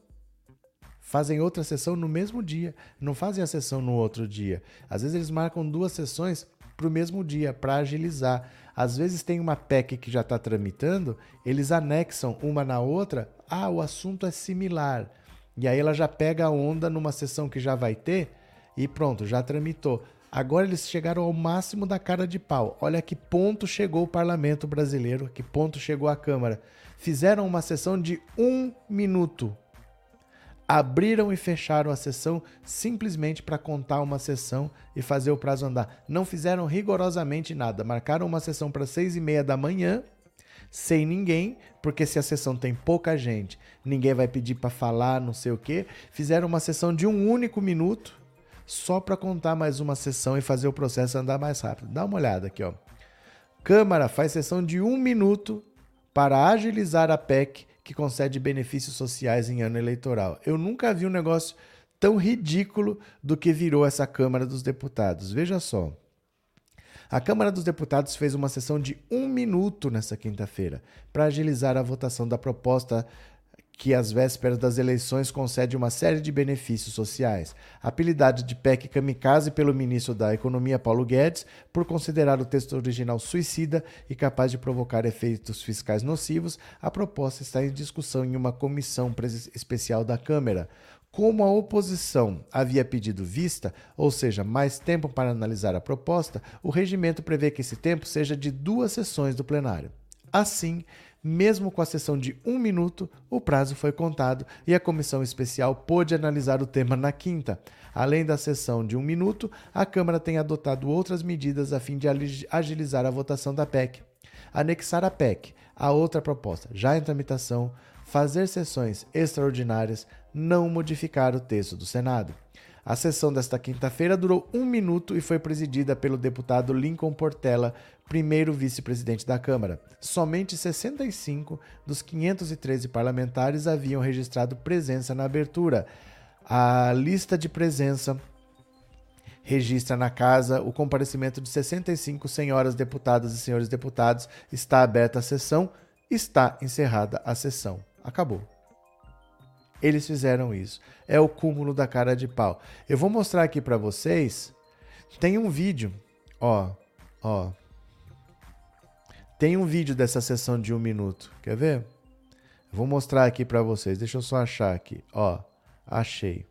fazem outra sessão no mesmo dia, não fazem a sessão no outro dia. Às vezes, eles marcam duas sessões para o mesmo dia, para agilizar. Às vezes tem uma PEC que já está tramitando, eles anexam uma na outra, ah, o assunto é similar. E aí ela já pega a onda numa sessão que já vai ter e pronto, já tramitou. Agora eles chegaram ao máximo da cara de pau. Olha que ponto chegou o parlamento brasileiro, que ponto chegou a Câmara. Fizeram uma sessão de um minuto. Abriram e fecharam a sessão simplesmente para contar uma sessão e fazer o prazo andar. Não fizeram rigorosamente nada. Marcaram uma sessão para seis e meia da manhã sem ninguém, porque se a sessão tem pouca gente, ninguém vai pedir para falar, não sei o quê. Fizeram uma sessão de um único minuto só para contar mais uma sessão e fazer o processo andar mais rápido. Dá uma olhada aqui, ó. Câmara faz sessão de um minuto para agilizar a PEC que concede benefícios sociais em ano eleitoral. Eu nunca vi um negócio tão ridículo do que virou essa Câmara dos Deputados. Veja só. A Câmara dos Deputados fez uma sessão de um minuto nesta quinta-feira para agilizar a votação da proposta que às vésperas das eleições concede uma série de benefícios sociais, apelidada de PEC Kamikaze pelo ministro da Economia Paulo Guedes, por considerar o texto original suicida e capaz de provocar efeitos fiscais nocivos, a proposta está em discussão em uma comissão especial da Câmara. Como a oposição havia pedido vista, ou seja, mais tempo para analisar a proposta, o regimento prevê que esse tempo seja de duas sessões do plenário. Assim, Mesmo com a sessão de um minuto, o prazo foi contado e a comissão especial pôde analisar o tema na quinta. Além da sessão de um minuto, a Câmara tem adotado outras medidas a fim de agilizar a votação da PEC. Anexar a PEC a outra proposta, já em tramitação, fazer sessões extraordinárias, não modificar o texto do Senado. A sessão desta quinta-feira durou um minuto e foi presidida pelo deputado Lincoln Portela, primeiro vice-presidente da Câmara. Somente 65 dos 513 parlamentares haviam registrado presença na abertura. A lista de presença registra na casa o comparecimento de 65 senhoras deputadas e senhores deputados. Está aberta a sessão, está encerrada a sessão. Acabou. Eles fizeram isso. É o cúmulo da cara de pau. Eu vou mostrar aqui para vocês. Tem um vídeo, ó, ó. Tem um vídeo dessa sessão de um minuto. Quer ver? Vou mostrar aqui para vocês. Deixa eu só achar aqui. Ó, achei.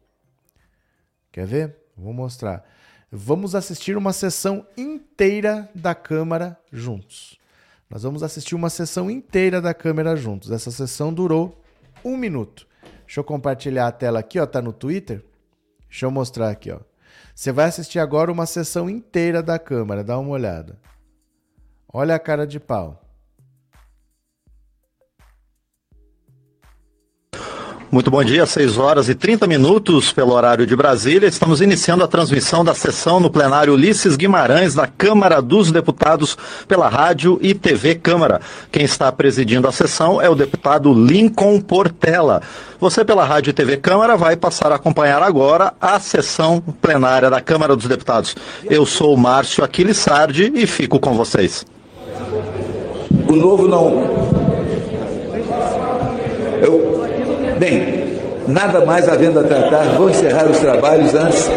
Quer ver? Vou mostrar. Vamos assistir uma sessão inteira da Câmara juntos. Nós vamos assistir uma sessão inteira da Câmara juntos. Essa sessão durou um minuto. Deixa eu compartilhar a tela aqui, ó. Tá no Twitter? Deixa eu mostrar aqui, ó. Você vai assistir agora uma sessão inteira da Câmara. Dá uma olhada. Olha a cara de pau. Muito bom dia, 6 horas e 30 minutos pelo horário de Brasília. Estamos iniciando a transmissão da sessão no plenário Ulisses Guimarães da Câmara dos Deputados pela Rádio e TV Câmara. Quem está presidindo a sessão é o deputado Lincoln Portela. Você pela Rádio e TV Câmara vai passar a acompanhar agora a sessão plenária da Câmara dos Deputados. Eu sou Márcio Aquiles Sardi e fico com vocês. O novo não Bem, nada mais havendo a tratar, vou encerrar os trabalhos antes,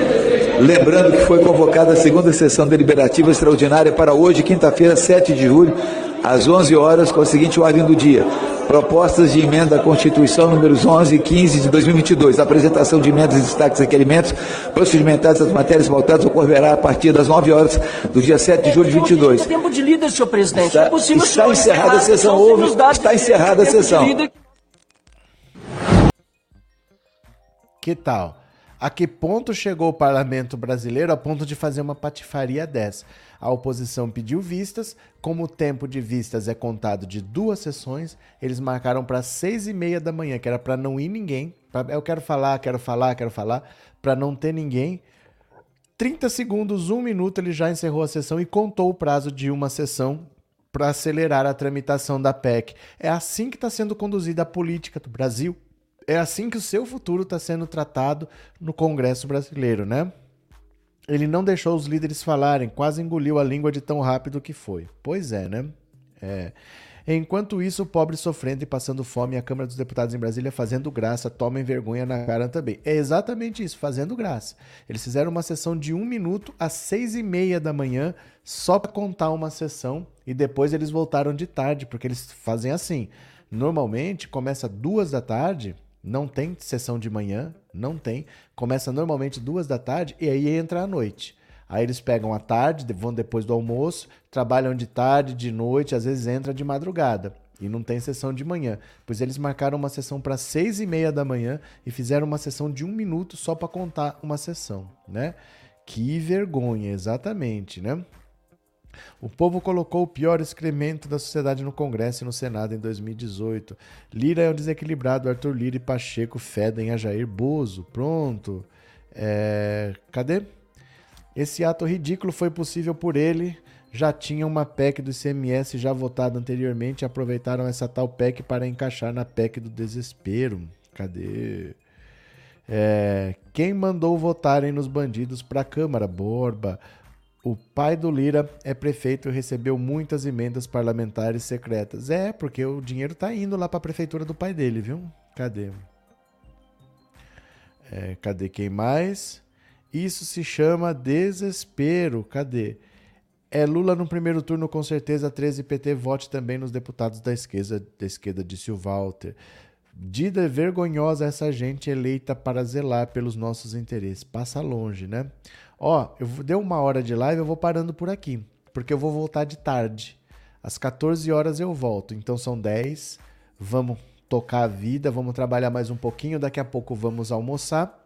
lembrando que foi convocada a segunda sessão deliberativa extraordinária para hoje, quinta-feira, 7 de julho, às 11 horas, com a seguinte ordem do dia. Propostas de emenda à Constituição números 11 e 15 de 2022. A apresentação de emendas e destaques e requerimentos procedimentados das matérias voltadas ocorrerá a partir das 9 horas do dia 7 de julho de 22. Tempo de líder, senhor presidente. Está, é possível está encerrada a sessão. Houve, está encerrada a sessão. Que tal? A que ponto chegou o parlamento brasileiro a ponto de fazer uma patifaria dessa? A oposição pediu vistas, como o tempo de vistas é contado de duas sessões, eles marcaram para seis e meia da manhã, que era para não ir ninguém. Pra, eu quero falar, quero falar, quero falar, para não ter ninguém. 30 segundos, um minuto, ele já encerrou a sessão e contou o prazo de uma sessão para acelerar a tramitação da PEC. É assim que está sendo conduzida a política do Brasil é assim que o seu futuro está sendo tratado no Congresso brasileiro, né? Ele não deixou os líderes falarem, quase engoliu a língua de tão rápido que foi. Pois é, né? É. Enquanto isso, o pobre sofrendo e passando fome, a Câmara dos Deputados em Brasília fazendo graça, tomem vergonha na cara também. É exatamente isso, fazendo graça. Eles fizeram uma sessão de um minuto às seis e meia da manhã, só para contar uma sessão, e depois eles voltaram de tarde, porque eles fazem assim. Normalmente começa duas da tarde, não tem sessão de manhã, não tem. Começa normalmente duas da tarde e aí entra à noite. Aí eles pegam à tarde, vão depois do almoço, trabalham de tarde, de noite, às vezes entra de madrugada. E não tem sessão de manhã. Pois eles marcaram uma sessão para seis e meia da manhã e fizeram uma sessão de um minuto só para contar uma sessão, né? Que vergonha, exatamente, né? O povo colocou o pior excremento da sociedade no Congresso e no Senado em 2018. Lira é um desequilibrado. Arthur Lira e Pacheco fedem a Jair Bozo. Pronto. É... Cadê? Esse ato ridículo foi possível por ele. Já tinha uma PEC do ICMS já votada anteriormente. Aproveitaram essa tal PEC para encaixar na PEC do desespero. Cadê? É, quem mandou votarem nos bandidos para a Câmara? Borba. O pai do Lira é prefeito e recebeu muitas emendas parlamentares secretas. É, porque o dinheiro tá indo lá para a prefeitura do pai dele, viu? Cadê? É, cadê quem mais? Isso se chama desespero. Cadê? É Lula no primeiro turno, com certeza 13 PT vote também nos deputados da esquerda, da esquerda disse o Walter. Dida vergonhosa essa gente eleita para zelar pelos nossos interesses. Passa longe, né? Ó, eu deu uma hora de live, eu vou parando por aqui, porque eu vou voltar de tarde. Às 14 horas eu volto. Então são 10. Vamos tocar a vida, vamos trabalhar mais um pouquinho. Daqui a pouco vamos almoçar.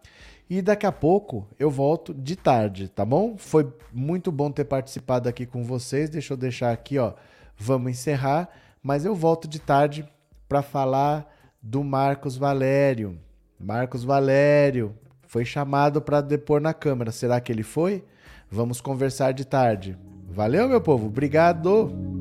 E daqui a pouco eu volto de tarde, tá bom? Foi muito bom ter participado aqui com vocês. Deixa eu deixar aqui, ó. Vamos encerrar, mas eu volto de tarde para falar do Marcos Valério. Marcos Valério foi chamado para depor na Câmara. Será que ele foi? Vamos conversar de tarde. Valeu, meu povo. Obrigado.